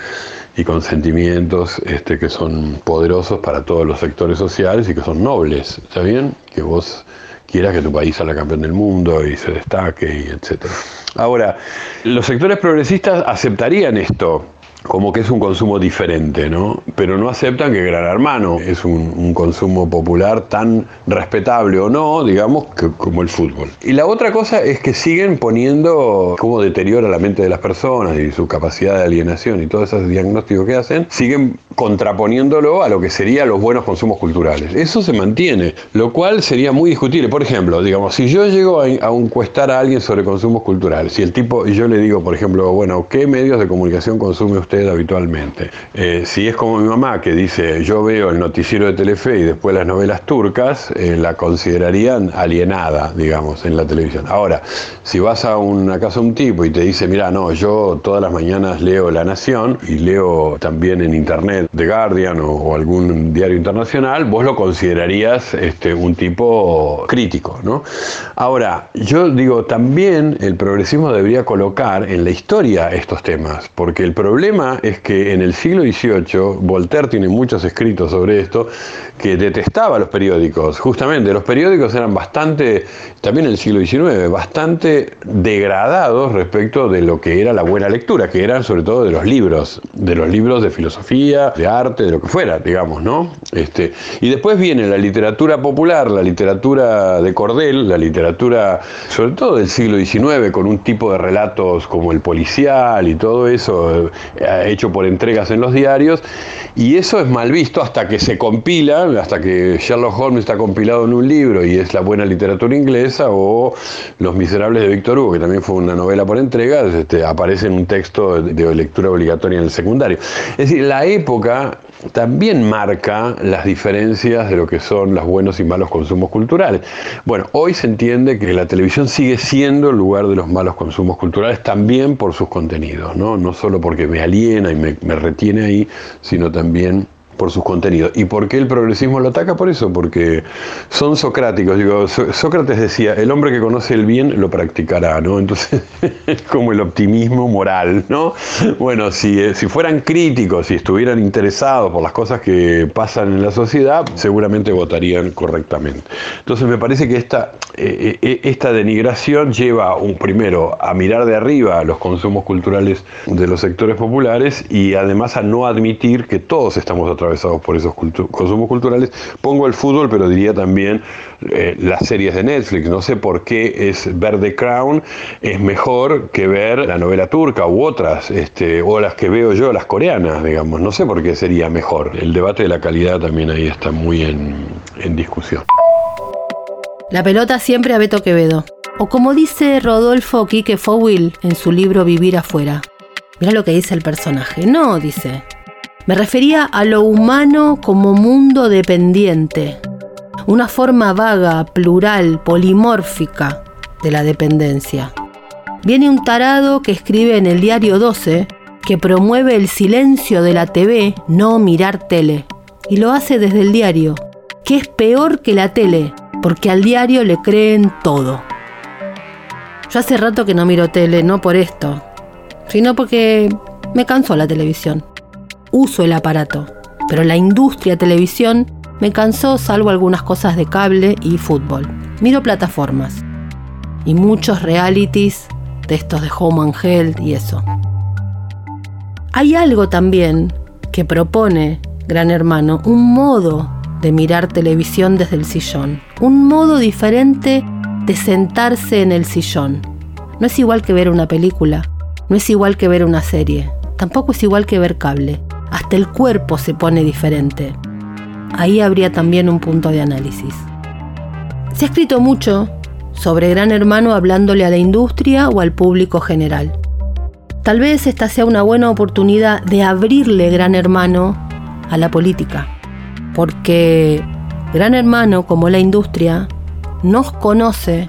y con sentimientos este, que son poderosos para todos los sectores sociales y que son nobles. ¿Está bien? Que vos quieras que tu país sea la campeón del mundo y se destaque y etcétera. Ahora, los sectores progresistas aceptarían esto como que es un consumo diferente, ¿no? Pero no aceptan que Gran Hermano es un, consumo popular tan respetable o no, digamos, como el fútbol. Y la otra cosa es que siguen poniendo cómo deteriora la mente de las personas y su capacidad de alienación y todos esos diagnósticos que hacen, siguen contraponiéndolo a lo que serían los buenos consumos culturales. Eso se mantiene, lo cual sería muy discutible. Por ejemplo, digamos, si yo llego a, a encuestar a alguien sobre consumos culturales, si el tipo, y yo le digo, por ejemplo, bueno, ¿qué medios de comunicación consume usted? Habitualmente. Eh, si es como mi mamá que dice yo veo el noticiero de Telefe y después las novelas turcas, eh, la considerarían alienada, digamos, en la televisión. Ahora, si vas a una casa de un tipo y te dice, mira, no, yo todas las mañanas leo La Nación y leo también en internet The Guardian o, algún diario internacional, vos lo considerarías este, un tipo crítico, ¿no? Ahora, yo digo, también el progresismo debería colocar en la historia estos temas, porque el problema es que en el siglo XVIII, Voltaire tiene muchos escritos sobre esto, que detestaba los periódicos. Justamente, los periódicos eran bastante, también en el siglo XIX, bastante degradados respecto de lo que era la buena lectura, que eran sobre todo de los libros, de los libros de filosofía, de arte, de lo que fuera, digamos, ¿no? Este, y después viene la literatura popular, la literatura de cordel, la literatura sobre todo del siglo XIX, con un tipo de relatos como el policial y todo eso, hecho por entregas en los diarios, y eso es mal visto hasta que se compila, hasta que Sherlock Holmes está compilado en un libro y es la buena literatura inglesa, o Los Miserables de Víctor Hugo, que también fue una novela por entregas, este, aparece en un texto de lectura obligatoria en el secundario. Es decir, la época también marca las diferencias de lo que son los buenos y malos consumos culturales. Bueno, hoy se entiende que la televisión sigue siendo el lugar de los malos consumos culturales también por sus contenidos, no, no solo porque me aliena y me, me retiene ahí, sino también por sus contenidos. ¿Y por qué el progresismo lo ataca? Por eso, porque son socráticos. Digo, Sócrates decía, el hombre que conoce el bien lo practicará, ¿no? Entonces, es como el optimismo moral, ¿no? Bueno, si, eh, si fueran críticos, si estuvieran interesados por las cosas que pasan en la sociedad, seguramente votarían correctamente. Entonces, me parece que esta, eh, eh, esta denigración lleva, un, primero, a mirar de arriba los consumos culturales de los sectores populares y además a no admitir que todos estamos atrapados atravesados por esos consumos culturales. Pongo el fútbol, pero diría también eh, las series de Netflix. No sé por qué es ver The Crown es mejor que ver la novela turca u otras, este, o las que veo yo, las coreanas, digamos. No sé por qué sería mejor. El debate de la calidad también ahí está muy en, discusión. La pelota siempre a Beto Quevedo. O como dice Rodolfo Quique Fowil en su libro Vivir afuera. Mira lo que dice el personaje. No, dice. Me refería a lo humano como mundo dependiente, una forma vaga, plural, polimórfica de la dependencia. Viene un tarado que escribe en el diario 12 que promueve el silencio de la TV, no mirar tele. Y lo hace desde el diario, que es peor que la tele, porque al diario le creen todo. Yo hace rato que no miro tele, no por esto, sino porque me cansó la televisión. Uso el aparato, pero la industria televisión me cansó salvo algunas cosas de cable y fútbol. Miro plataformas y muchos realities de estos de Home and Health y eso. Hay algo también que propone Gran Hermano, un modo de mirar televisión desde el sillón, un modo diferente de sentarse en el sillón. No es igual que ver una película, no es igual que ver una serie, tampoco es igual que ver cable. Hasta el cuerpo se pone diferente. Ahí habría también un punto de análisis. Se ha escrito mucho sobre Gran Hermano hablándole a la industria o al público general. Tal vez esta sea una buena oportunidad de abrirle Gran Hermano a la política, porque Gran Hermano, como la industria, nos conoce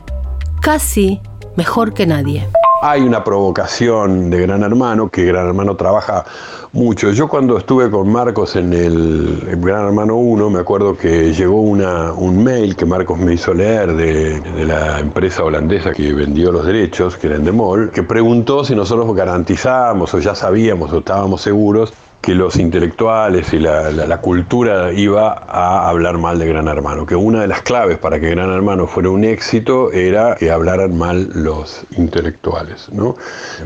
casi mejor que nadie. Hay una provocación de Gran Hermano, que Gran Hermano trabaja mucho. Yo cuando estuve con Marcos en el Gran Hermano 1, me acuerdo que llegó un mail que Marcos me hizo leer de, de, la empresa holandesa que vendió los derechos, que era Endemol, que preguntó si nosotros garantizábamos o ya sabíamos o estábamos seguros que los intelectuales y la, cultura iba a hablar mal de Gran Hermano, que una de las claves para que Gran Hermano fuera un éxito era que hablaran mal los intelectuales. ¿no?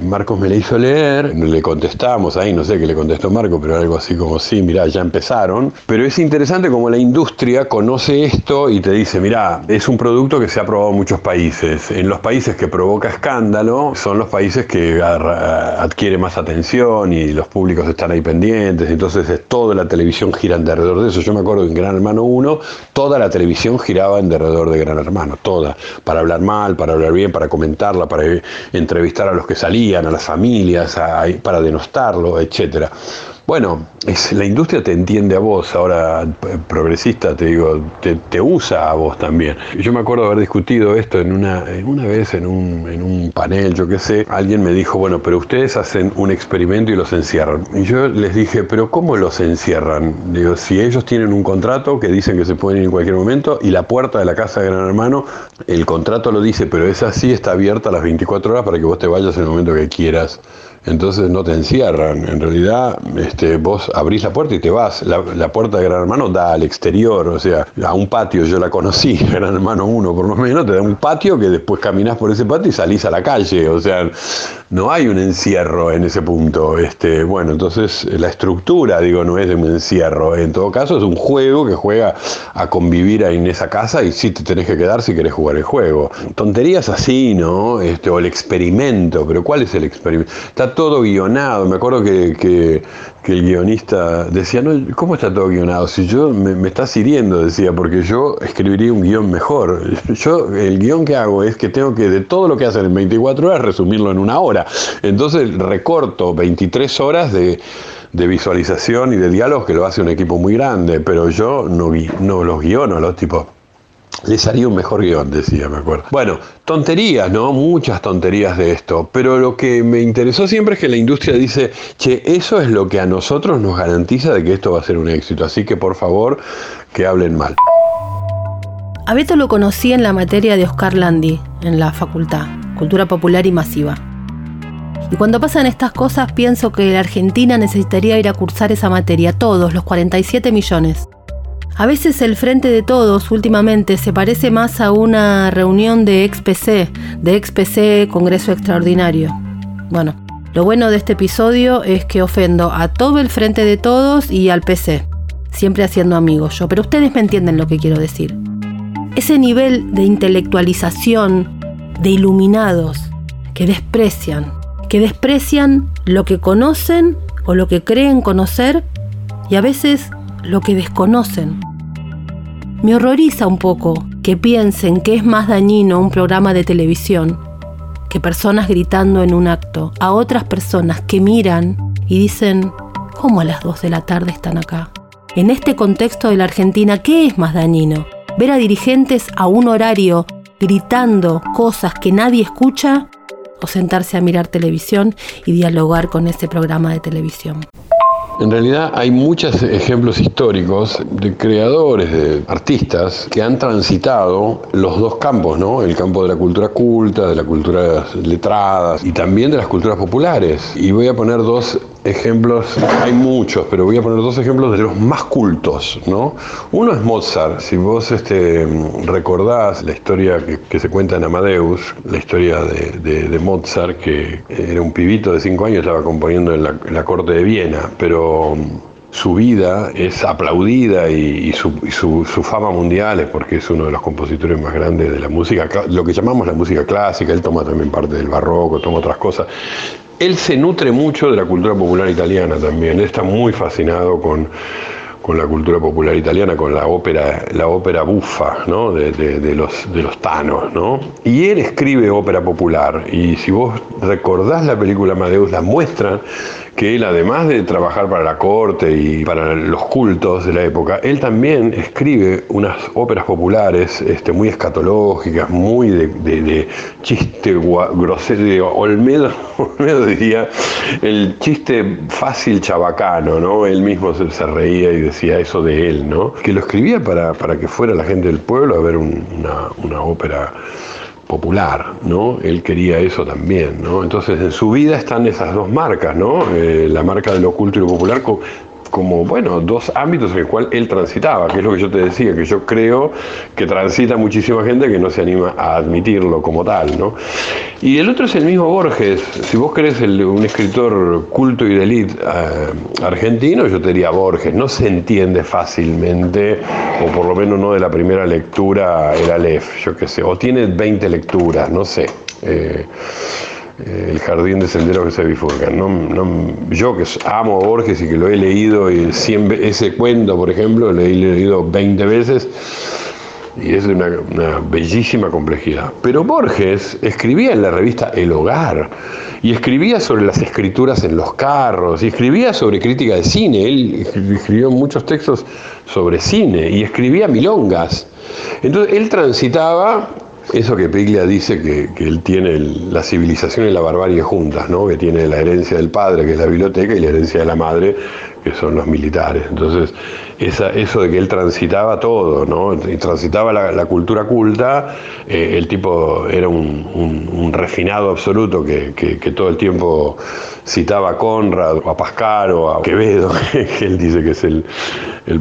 Marcos me le hizo leer, le contestamos ahí, no sé qué le contestó Marcos, pero algo así como, sí, mirá, ya empezaron. Pero es interesante como la industria conoce esto y te dice, mirá, es un producto que se ha probado en muchos países. En los países que provoca escándalo son los países que adquiere más atención y los públicos están ahí pendientes entonces toda la televisión gira alrededor de eso. Yo me acuerdo que en Gran Hermano 1, toda la televisión giraba alrededor de Gran Hermano, toda, para hablar mal, para hablar bien, para comentarla, para entrevistar a los que salían, a las familias, para denostarlo, etcétera. Bueno, es, la industria te entiende a vos, ahora progresista te digo, te, te, usa a vos también. Yo me acuerdo haber discutido esto en una, en una vez en un, en un panel, yo qué sé, alguien me dijo, bueno, pero ustedes hacen un experimento y los encierran. Y yo les dije, pero ¿cómo los encierran? Digo, si ellos tienen un contrato que dicen que se pueden ir en cualquier momento y la puerta de la casa de Gran Hermano, el contrato lo dice, pero es así, está abierta a las 24 horas para que vos te vayas en el momento que quieras entonces no te encierran. En realidad, este, vos abrís la puerta y te vas. La, la, puerta de Gran Hermano da al exterior, o sea, a un patio, yo la conocí, Gran Hermano 1 por lo menos, te da un patio que después caminás por ese patio y salís a la calle, o sea, no hay un encierro en ese punto. Este, bueno, entonces la estructura, digo, no es de un encierro. En todo caso, es un juego que juega a convivir en esa casa y sí te tenés que quedar si querés jugar el juego. Tonterías así, ¿no? Este, o el experimento, pero ¿cuál es el experimento? Está todo guionado. Me acuerdo que, que, que, el guionista decía, no, ¿cómo está todo guionado? Si yo me, me estás hiriendo, decía, porque yo escribiría un guion mejor. Yo, el guion que hago es que tengo que, de todo lo que hacen en 24 horas, resumirlo en una hora. Entonces recorto 23 horas de de visualización y de diálogo que lo hace un equipo muy grande, pero yo no, no los guiono los tipos. Les haría un mejor guion, decía, me acuerdo. Bueno, tonterías, ¿no? Muchas tonterías de esto. Pero lo que me interesó siempre es que la industria dice, che, eso es lo que a nosotros nos garantiza de que esto va a ser un éxito. Así que por favor, que hablen mal. A lo conocí en la materia de Oscar Landi, en la facultad, Cultura Popular y Masiva. Y cuando pasan estas cosas pienso que la Argentina necesitaría ir a cursar esa materia, todos, los 47 millones. A veces el Frente de Todos últimamente se parece más a una reunión de ex-PC, de ex-PC Congreso Extraordinario. Bueno, lo bueno de este episodio es que ofendo a todo el Frente de Todos y al PC, siempre haciendo amigos yo, pero ustedes me entienden lo que quiero decir. Ese nivel de intelectualización, de iluminados, que desprecian, que desprecian lo que conocen o lo que creen conocer y a veces lo que desconocen. Me horroriza un poco que piensen que es más dañino un programa de televisión que personas gritando en un acto a otras personas que miran y dicen, ¿cómo a las 2 de la tarde están acá? En este contexto de la Argentina, ¿qué es más dañino? ¿Ver a dirigentes a un horario gritando cosas que nadie escucha o sentarse a mirar televisión y dialogar con ese programa de televisión. En realidad hay muchos ejemplos históricos de creadores, de artistas que han transitado los dos campos, ¿no? El campo de la cultura culta, de la cultura letrada y también de las culturas populares. Y voy a poner dos ejemplos, hay muchos, pero voy a poner dos ejemplos de los más cultos, ¿no? Uno es Mozart, si vos este, recordás la historia que, se cuenta en Amadeus, la historia de, Mozart, que era un pibito de cinco años, estaba componiendo en la, corte de Viena, pero su vida es aplaudida y, su, su, fama mundial es porque es uno de los compositores más grandes de la música, lo que llamamos la música clásica, él toma también parte del barroco, toma otras cosas, él se nutre mucho de la cultura popular italiana también, está muy fascinado con, la cultura popular italiana, con la ópera, la ópera bufa ¿no? de, los, de los tanos. ¿no? Y él escribe ópera popular, y si vos recordás la película Amadeus, la muestran que él, además de trabajar para la corte y para los cultos de la época, él también escribe unas óperas populares este, muy escatológicas, muy de, chiste grosero, Olmedo, Olmedo diría, el chiste fácil chabacano, ¿no? Él mismo se, reía y decía eso de él, ¿no? Que lo escribía para, para que fuera la gente del pueblo a ver una, una ópera popular, ¿no? Él quería eso también, ¿no? Entonces en su vida están esas dos marcas, ¿no? Eh, la marca de lo oculto y lo popular como, bueno, dos ámbitos en el cual él transitaba, que es lo que yo te decía, que yo creo que transita muchísima gente que no se anima a admitirlo como tal, ¿no? Y el otro es el mismo Borges. Si vos querés un escritor culto y de élite eh, argentino, yo te diría Borges. No se entiende fácilmente, o por lo menos no de la primera lectura, el Aleph, yo qué sé, o tiene 20 lecturas, no sé. Eh, el jardín de senderos que se bifurcan. yo que amo a Borges y que lo he leído, ese cuento, por ejemplo, lo he leído 20 veces, y es de una, una, bellísima complejidad. Pero Borges escribía en la revista El Hogar, y escribía sobre las escrituras en los carros, y escribía sobre crítica de cine, él escribió muchos textos sobre cine, y escribía milongas. Entonces él transitaba eso que Piglia dice que, él tiene la civilización y la barbarie juntas, ¿no? que tiene la herencia del padre, que es la biblioteca, y la herencia de la madre, que son los militares. Entonces, eso de que él transitaba todo, ¿no? Y transitaba la, cultura culta, eh, el tipo era un, refinado absoluto que, todo el tiempo citaba a Conrad, o a Pascal, o a Quevedo, que él dice que es el,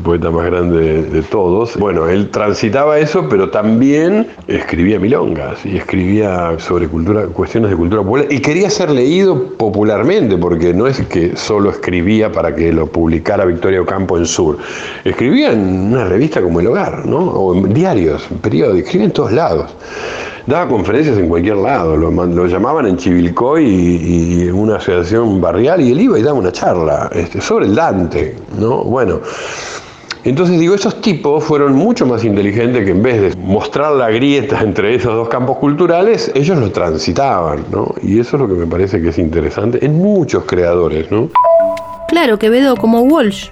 poeta más grande de, todos. Bueno, él transitaba eso, pero también escribía milongas y escribía sobre cultura, cuestiones de cultura popular y quería ser leído popularmente, porque no es que solo escribía para que lo publicara Victoria Ocampo en Sur. Escribía en una revista como El Hogar, ¿no? o en diarios, en periódicos, escribía en todos lados. Daba conferencias en cualquier lado, lo, llamaban en Chivilcoy y, en una asociación barrial y él iba y daba una charla este, sobre el Dante, ¿no? Bueno, entonces digo, esos tipos fueron mucho más inteligentes que en vez de mostrar la grieta entre esos dos campos culturales, ellos lo transitaban, ¿no? Y eso es lo que me parece que es interesante en muchos creadores, ¿no? Claro, Quevedo como Walsh.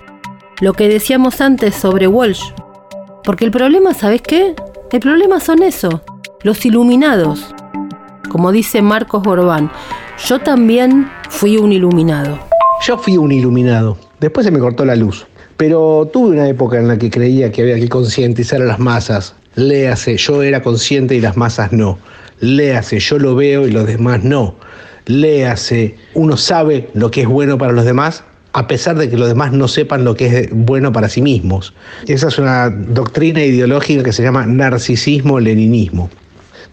Lo que decíamos antes sobre Walsh. Porque el problema, ¿sabes qué? El problema son eso, los iluminados. Como dice Marcos Borbán, yo también fui un iluminado. Yo fui un iluminado. Después se me cortó la luz. Pero tuve una época en la que creía que había que concientizar a las masas. Léase, yo era consciente y las masas no. Léase, yo lo veo y los demás no. Léase, uno sabe lo que es bueno para los demás a pesar de que los demás no sepan lo que es bueno para sí mismos. Esa es una doctrina ideológica que se llama narcisismo-leninismo,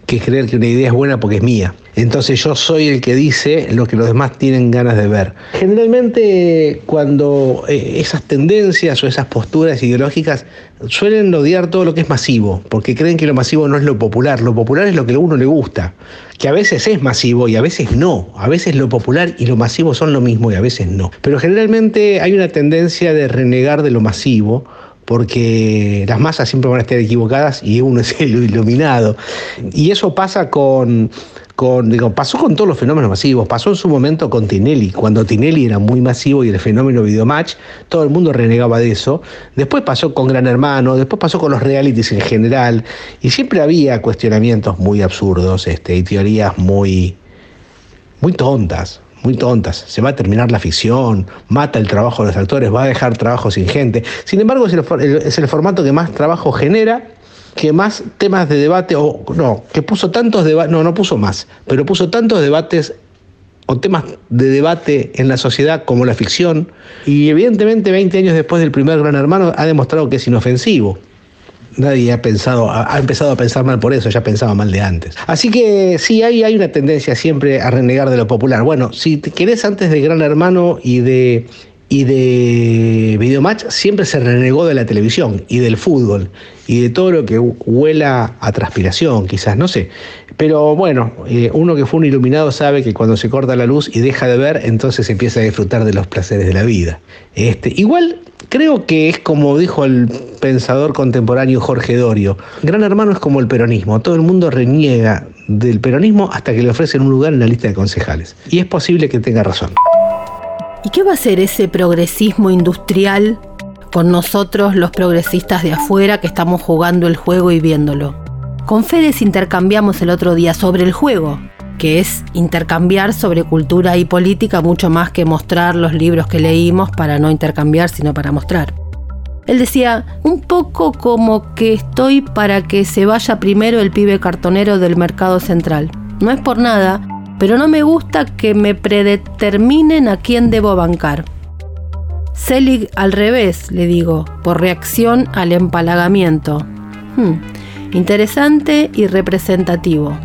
que es creer que una idea es buena porque es mía. Entonces yo soy el que dice lo que los demás tienen ganas de ver. Generalmente cuando eh, esas tendencias o esas posturas ideológicas suelen odiar todo lo que es masivo, porque creen que lo masivo no es lo popular, lo popular es lo que a uno le gusta, que a veces es masivo y a veces no, a veces lo popular y lo masivo son lo mismo y a veces no. Pero generalmente hay una tendencia de renegar de lo masivo porque las masas siempre van a estar equivocadas y uno es el iluminado. Y eso pasa con, con, pasó con todos los fenómenos masivos, pasó en su momento con Tinelli, cuando Tinelli era muy masivo y el fenómeno Videomatch, todo el mundo renegaba de eso, después pasó con Gran Hermano, después pasó con los realities en general, y siempre había cuestionamientos muy absurdos este, y teorías muy muy tontas, muy tontas. Se va a terminar la ficción, mata el trabajo de los actores, va a dejar trabajo sin gente. Sin embargo, es el formato que más trabajo genera que más temas de debate, o no, que puso tantos debates, no, no puso más, pero puso tantos debates o temas de debate en la sociedad como la ficción, y evidentemente 20 años después del primer Gran Hermano ha demostrado que es inofensivo. Nadie ha pensado, ha, empezado a pensar mal por eso, ya pensaba mal de antes. Así que sí, hay, hay una tendencia siempre a renegar de lo popular. Bueno, si te querés antes de Gran Hermano y de y de Videomatch siempre se renegó de la televisión y del fútbol y de todo lo que huela a transpiración, quizás, no sé. Pero bueno, eh, uno que fue un iluminado sabe que cuando se corta la luz y deja de ver, entonces empieza a disfrutar de los placeres de la vida. Este, igual creo que es como dijo el pensador contemporáneo Jorge Dorio, Gran Hermano es como el peronismo, todo el mundo reniega del peronismo hasta que le ofrecen un lugar en la lista de concejales. Y es posible que tenga razón. ¿Y qué va a hacer ese progresismo industrial con nosotros los progresistas de afuera que estamos jugando el juego y viéndolo? Con Fede intercambiamos el otro día sobre el juego, que es intercambiar sobre cultura y política mucho más que mostrar los libros que leímos para no intercambiar, sino para mostrar. Él decía, un poco como que estoy para que se vaya primero el pibe cartonero del mercado central. No es por nada, pero no me gusta que me predeterminen a quién debo bancar. Selig al revés, le digo, por reacción al empalagamiento. Hmm, interesante y representativo.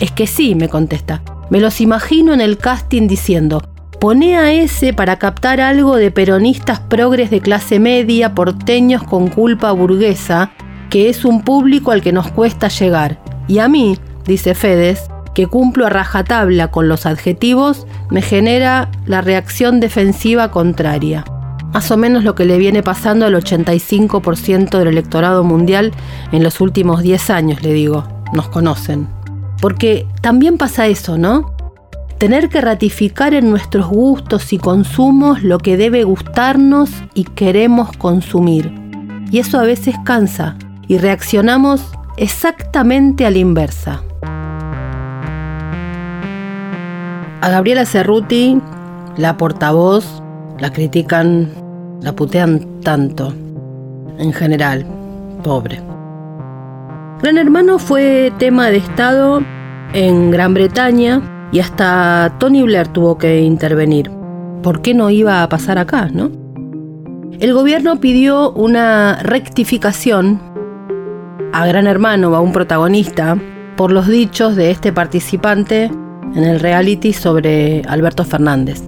Es que sí, me contesta. Me los imagino en el casting diciendo, pone a ese para captar algo de peronistas progres de clase media, porteños con culpa burguesa, que es un público al que nos cuesta llegar. Y a mí, dice Fedes, que cumplo a rajatabla con los adjetivos, me genera la reacción defensiva contraria. Más o menos lo que le viene pasando al 85% del electorado mundial en los últimos 10 años, le digo. Nos conocen. Porque también pasa eso, ¿no? Tener que ratificar en nuestros gustos y consumos lo que debe gustarnos y queremos consumir. Y eso a veces cansa y reaccionamos exactamente a la inversa. A Gabriela Cerruti, la portavoz, la critican, la putean tanto. En general, pobre. Gran Hermano fue tema de Estado en Gran Bretaña y hasta Tony Blair tuvo que intervenir. ¿Por qué no iba a pasar acá, no? El gobierno pidió una rectificación a Gran Hermano, a un protagonista, por los dichos de este participante en el reality sobre Alberto Fernández.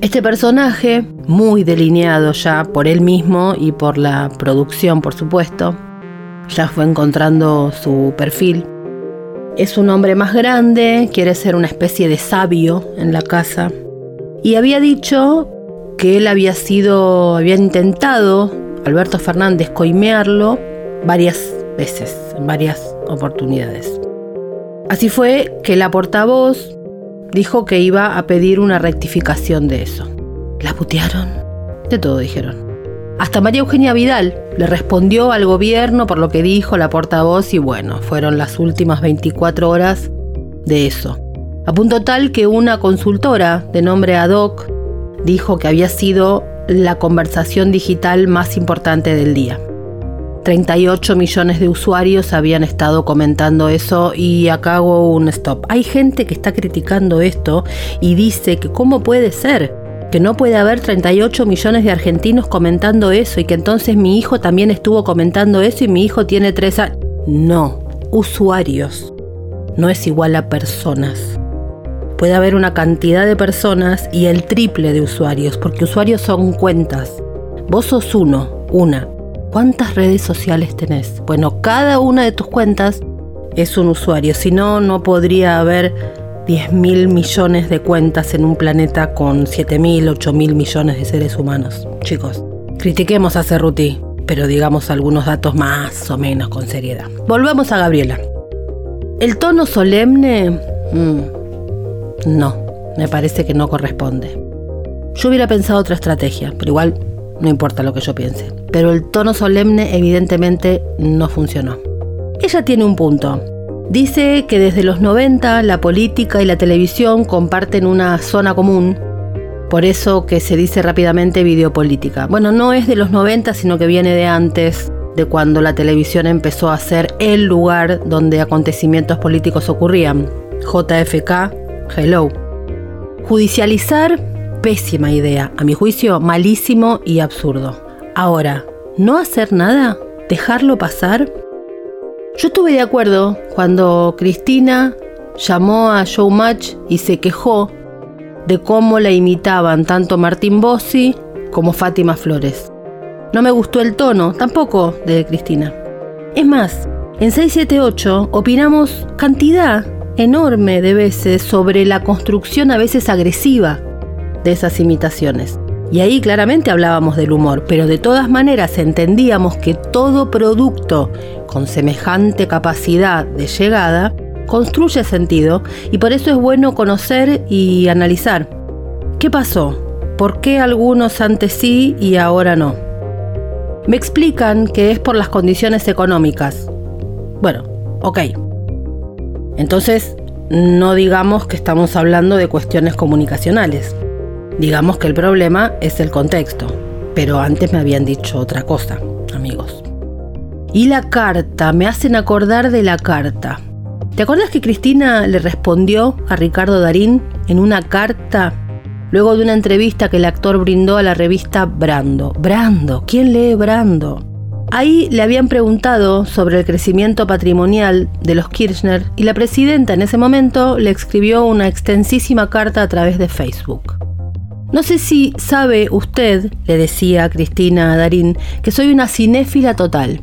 Este personaje, muy delineado ya por él mismo y por la producción, por supuesto, ya fue encontrando su perfil. Es un hombre más grande, quiere ser una especie de sabio en la casa. Y había dicho que él había sido, había intentado, Alberto Fernández, coimearlo varias veces, en varias oportunidades. Así fue que la portavoz dijo que iba a pedir una rectificación de eso. ¿La putearon? De todo dijeron. Hasta María Eugenia Vidal le respondió al gobierno por lo que dijo la portavoz y bueno, fueron las últimas 24 horas de eso. A punto tal que una consultora de nombre Adoc dijo que había sido la conversación digital más importante del día. 38 millones de usuarios habían estado comentando eso y acá hago un stop. Hay gente que está criticando esto y dice que cómo puede ser que no puede haber 38 millones de argentinos comentando eso y que entonces mi hijo también estuvo comentando eso y mi hijo tiene tres años. No, usuarios. No es igual a personas. Puede haber una cantidad de personas y el triple de usuarios, porque usuarios son cuentas. Vos sos uno, una, ¿Cuántas redes sociales tenés? Bueno, cada una de tus cuentas es un usuario, si no, no podría haber 10 mil millones de cuentas en un planeta con 7 mil, 8 mil millones de seres humanos. Chicos, critiquemos a Cerruti, pero digamos algunos datos más o menos con seriedad. Volvamos a Gabriela. El tono solemne... Mm, no, me parece que no corresponde. Yo hubiera pensado otra estrategia, pero igual no importa lo que yo piense. Pero el tono solemne evidentemente no funcionó. Ella tiene un punto. Dice que desde los 90 la política y la televisión comparten una zona común, por eso que se dice rápidamente videopolítica. Bueno, no es de los 90, sino que viene de antes, de cuando la televisión empezó a ser el lugar donde acontecimientos políticos ocurrían. JFK, hello. Judicializar, pésima idea, a mi juicio malísimo y absurdo. Ahora, ¿no hacer nada? ¿Dejarlo pasar? Yo estuve de acuerdo cuando Cristina llamó a Showmatch y se quejó de cómo la imitaban tanto Martín Bossi como Fátima Flores. No me gustó el tono, tampoco de Cristina. Es más, en 678 opinamos cantidad enorme de veces sobre la construcción a veces agresiva de esas imitaciones. Y ahí claramente hablábamos del humor, pero de todas maneras entendíamos que todo producto con semejante capacidad de llegada construye sentido y por eso es bueno conocer y analizar. ¿Qué pasó? ¿Por qué algunos antes sí y ahora no? Me explican que es por las condiciones económicas. Bueno, ok. Entonces, no digamos que estamos hablando de cuestiones comunicacionales. Digamos que el problema es el contexto, pero antes me habían dicho otra cosa, amigos. Y la carta, me hacen acordar de la carta. ¿Te acuerdas que Cristina le respondió a Ricardo Darín en una carta luego de una entrevista que el actor brindó a la revista Brando? Brando, ¿quién lee Brando? Ahí le habían preguntado sobre el crecimiento patrimonial de los Kirchner y la presidenta en ese momento le escribió una extensísima carta a través de Facebook. No sé si sabe usted, le decía Cristina a Darín, que soy una cinéfila total.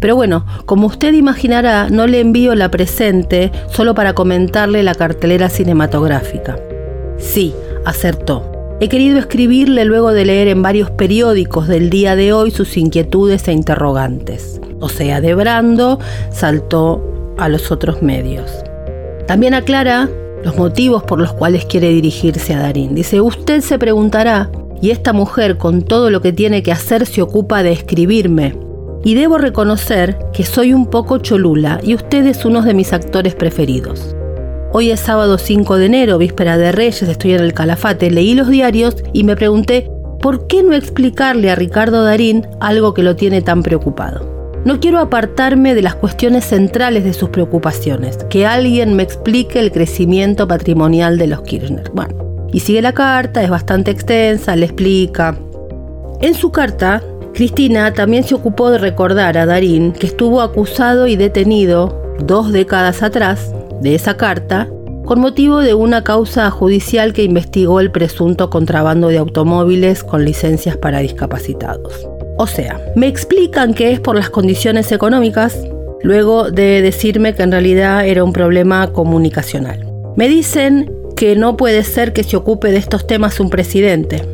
Pero bueno, como usted imaginará, no le envío la presente solo para comentarle la cartelera cinematográfica. Sí, acertó. He querido escribirle luego de leer en varios periódicos del día de hoy sus inquietudes e interrogantes. O sea, de Brando saltó a los otros medios. También aclara los motivos por los cuales quiere dirigirse a Darín. Dice, usted se preguntará, y esta mujer con todo lo que tiene que hacer se ocupa de escribirme. Y debo reconocer que soy un poco cholula y usted es uno de mis actores preferidos. Hoy es sábado 5 de enero, víspera de Reyes, estoy en el Calafate, leí los diarios y me pregunté, ¿por qué no explicarle a Ricardo Darín algo que lo tiene tan preocupado? No quiero apartarme de las cuestiones centrales de sus preocupaciones, que alguien me explique el crecimiento patrimonial de los Kirchner. Bueno, y sigue la carta, es bastante extensa, le explica. En su carta, Cristina también se ocupó de recordar a Darín que estuvo acusado y detenido dos décadas atrás de esa carta con motivo de una causa judicial que investigó el presunto contrabando de automóviles con licencias para discapacitados. O sea, me explican que es por las condiciones económicas, luego de decirme que en realidad era un problema comunicacional. Me dicen que no puede ser que se ocupe de estos temas un presidente.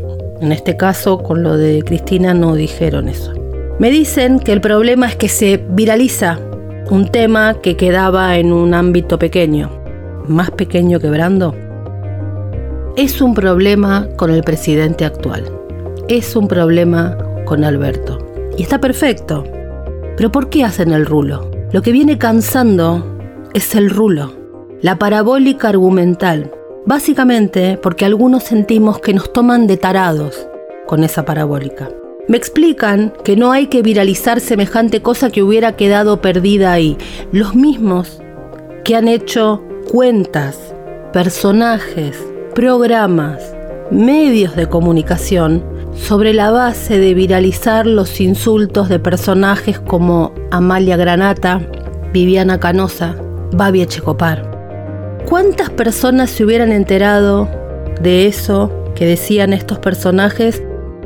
En este caso, con lo de Cristina no dijeron eso. Me dicen que el problema es que se viraliza un tema que quedaba en un ámbito pequeño, más pequeño que Brando. Es un problema con el presidente actual. Es un problema con Alberto. Y está perfecto. Pero ¿por qué hacen el rulo? Lo que viene cansando es el rulo, la parabólica argumental. Básicamente porque algunos sentimos que nos toman de tarados con esa parabólica. Me explican que no hay que viralizar semejante cosa que hubiera quedado perdida ahí. Los mismos que han hecho cuentas, personajes, programas, medios de comunicación sobre la base de viralizar los insultos de personajes como Amalia Granata, Viviana Canosa, Babi Echecopar. ¿Cuántas personas se hubieran enterado de eso que decían estos personajes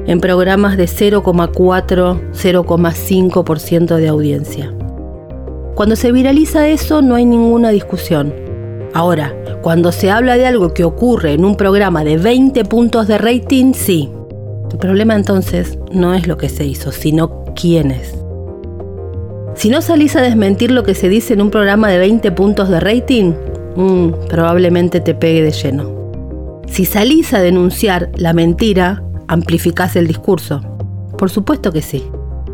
en programas de 0,4-0,5% de audiencia? Cuando se viraliza eso no hay ninguna discusión. Ahora, cuando se habla de algo que ocurre en un programa de 20 puntos de rating, sí, el problema entonces no es lo que se hizo, sino quiénes. Si no salís a desmentir lo que se dice en un programa de 20 puntos de rating, mm, probablemente te pegue de lleno. Si salís a denunciar la mentira, amplificás el discurso. Por supuesto que sí.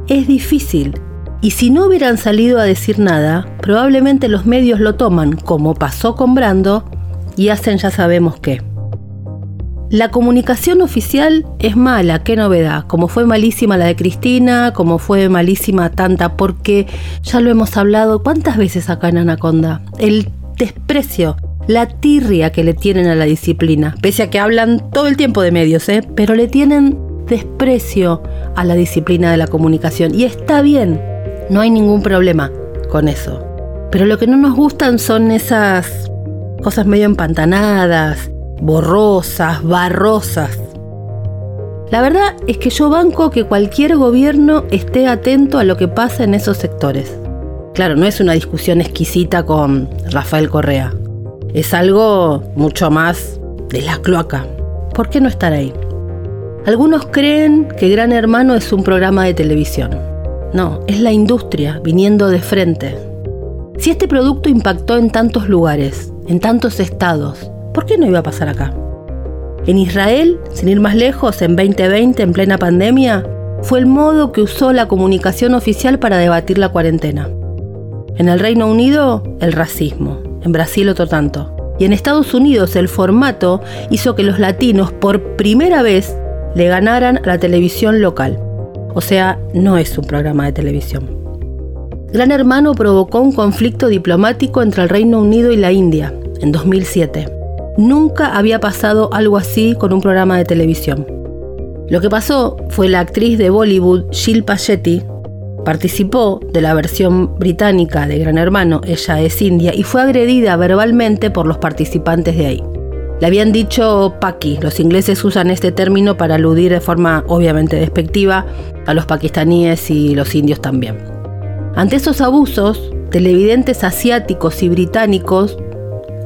Es difícil, Y si no hubieran salido a decir nada, probablemente los medios lo toman, como pasó con Brando, y hacen ya sabemos qué. La comunicación oficial es mala, qué novedad, como fue malísima la de Cristina, como fue malísima tanta, porque ya lo hemos hablado cuántas veces acá en Anaconda, el desprecio, la tirria que le tienen a la disciplina, pese a que hablan todo el tiempo de medios, ¿eh? pero le tienen desprecio a la disciplina de la comunicación y está bien, no hay ningún problema con eso. Pero lo que no nos gustan son esas cosas medio empantanadas, borrosas, barrosas. La verdad es que yo banco que cualquier gobierno esté atento a lo que pasa en esos sectores. Claro, no es una discusión exquisita con Rafael Correa. Es algo mucho más de la cloaca. ¿Por qué no estar ahí? Algunos creen que Gran Hermano es un programa de televisión. No, es la industria viniendo de frente. Si este producto impactó en tantos lugares, en tantos estados, ¿por qué no iba a pasar acá? En Israel, sin ir más lejos, en 2020, en plena pandemia, fue el modo que usó la comunicación oficial para debatir la cuarentena. En el Reino Unido, el racismo. En Brasil, otro tanto. Y en Estados Unidos, el formato hizo que los latinos, por primera vez, le ganaran a la televisión local. O sea, no es un programa de televisión. Gran Hermano provocó un conflicto diplomático entre el Reino Unido y la India en 2007. Nunca había pasado algo así con un programa de televisión. Lo que pasó fue la actriz de Bollywood Shilpa Shetty participó de la versión británica de Gran Hermano, ella es india, y fue agredida verbalmente por los participantes de ahí. Le habían dicho paki, los ingleses usan este término para aludir de forma obviamente despectiva a los pakistaníes y los indios también. Ante esos abusos, televidentes asiáticos y británicos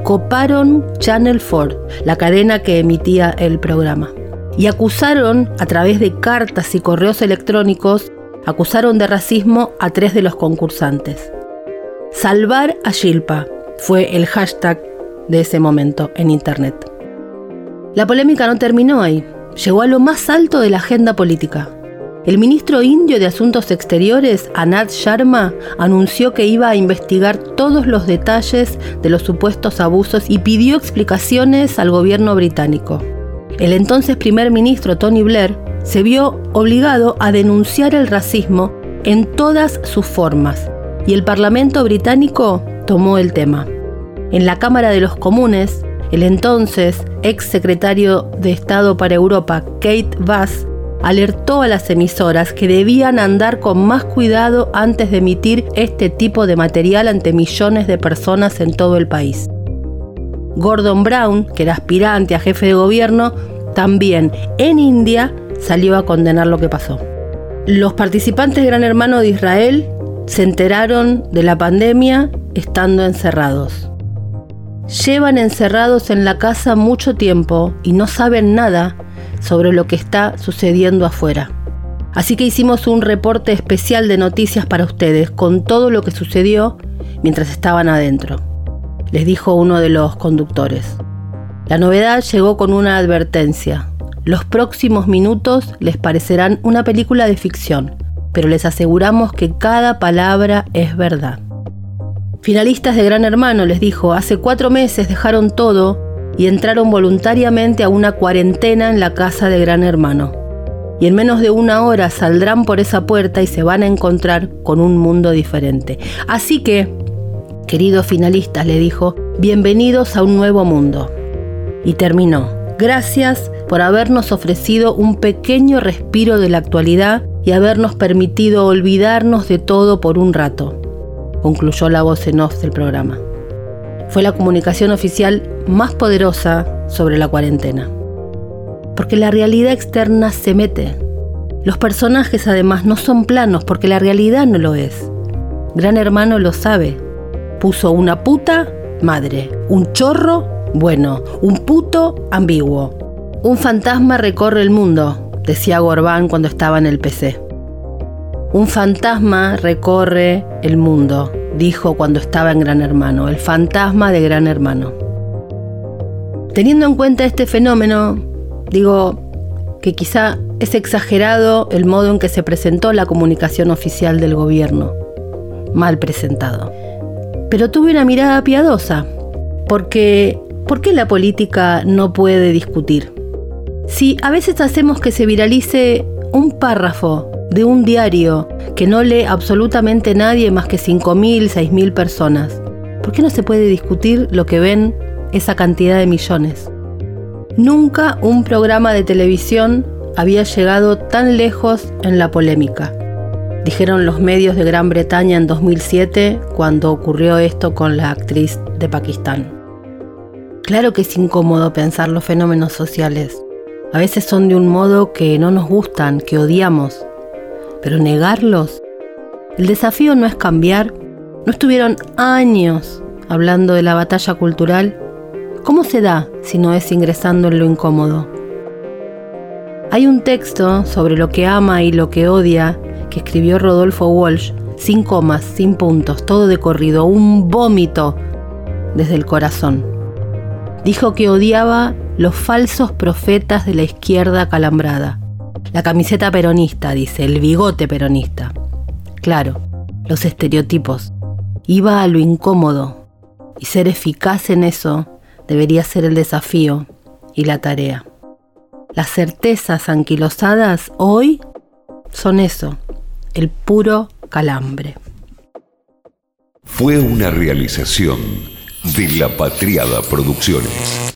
coparon Channel 4, la cadena que emitía el programa, y acusaron a través de cartas y correos electrónicos, acusaron de racismo a tres de los concursantes. Salvar a Shilpa fue el hashtag de ese momento en Internet. La polémica no terminó ahí, llegó a lo más alto de la agenda política. El ministro indio de Asuntos Exteriores, Anand Sharma, anunció que iba a investigar todos los detalles de los supuestos abusos y pidió explicaciones al gobierno británico. El entonces primer ministro Tony Blair se vio obligado a denunciar el racismo en todas sus formas y el Parlamento británico tomó el tema. En la Cámara de los Comunes, el entonces ex secretario de Estado para Europa, Kate Bass, alertó a las emisoras que debían andar con más cuidado antes de emitir este tipo de material ante millones de personas en todo el país. Gordon Brown, que era aspirante a jefe de gobierno, también en India salió a condenar lo que pasó. Los participantes de Gran Hermano de Israel se enteraron de la pandemia estando encerrados. Llevan encerrados en la casa mucho tiempo y no saben nada sobre lo que está sucediendo afuera. Así que hicimos un reporte especial de noticias para ustedes con todo lo que sucedió mientras estaban adentro, les dijo uno de los conductores. La novedad llegó con una advertencia. Los próximos minutos les parecerán una película de ficción, pero les aseguramos que cada palabra es verdad. Finalistas de Gran Hermano, les dijo, hace cuatro meses dejaron todo y entraron voluntariamente a una cuarentena en la casa de Gran Hermano. Y en menos de una hora saldrán por esa puerta y se van a encontrar con un mundo diferente. Así que, queridos finalistas, le dijo, bienvenidos a un nuevo mundo. Y terminó. Gracias por habernos ofrecido un pequeño respiro de la actualidad y habernos permitido olvidarnos de todo por un rato, concluyó la voz en off del programa fue la comunicación oficial más poderosa sobre la cuarentena. Porque la realidad externa se mete. Los personajes además no son planos porque la realidad no lo es. Gran Hermano lo sabe. Puso una puta madre, un chorro bueno, un puto ambiguo. Un fantasma recorre el mundo, decía Gorbán cuando estaba en el PC. Un fantasma recorre el mundo, dijo cuando estaba en Gran Hermano, el fantasma de Gran Hermano. Teniendo en cuenta este fenómeno, digo que quizá es exagerado el modo en que se presentó la comunicación oficial del gobierno. mal presentado. Pero tuve una mirada piadosa, porque ¿por qué la política no puede discutir? Si a veces hacemos que se viralice un párrafo de un diario que no lee absolutamente nadie más que 5.000, 6.000 personas, ¿por qué no se puede discutir lo que ven esa cantidad de millones? Nunca un programa de televisión había llegado tan lejos en la polémica. Dijeron los medios de Gran Bretaña en 2007 cuando ocurrió esto con la actriz de Pakistán. Claro que es incómodo pensar los fenómenos sociales. A veces son de un modo que no nos gustan, que odiamos. Pero negarlos. El desafío no es cambiar. No estuvieron años hablando de la batalla cultural. ¿Cómo se da si no es ingresando en lo incómodo? Hay un texto sobre lo que ama y lo que odia que escribió Rodolfo Walsh, sin comas, sin puntos, todo de corrido, un vómito desde el corazón. Dijo que odiaba los falsos profetas de la izquierda calambrada. La camiseta peronista, dice, el bigote peronista. Claro, los estereotipos. Iba a lo incómodo. Y ser eficaz en eso debería ser el desafío y la tarea. Las certezas anquilosadas hoy son eso, el puro calambre. Fue una realización de La Patriada Producciones.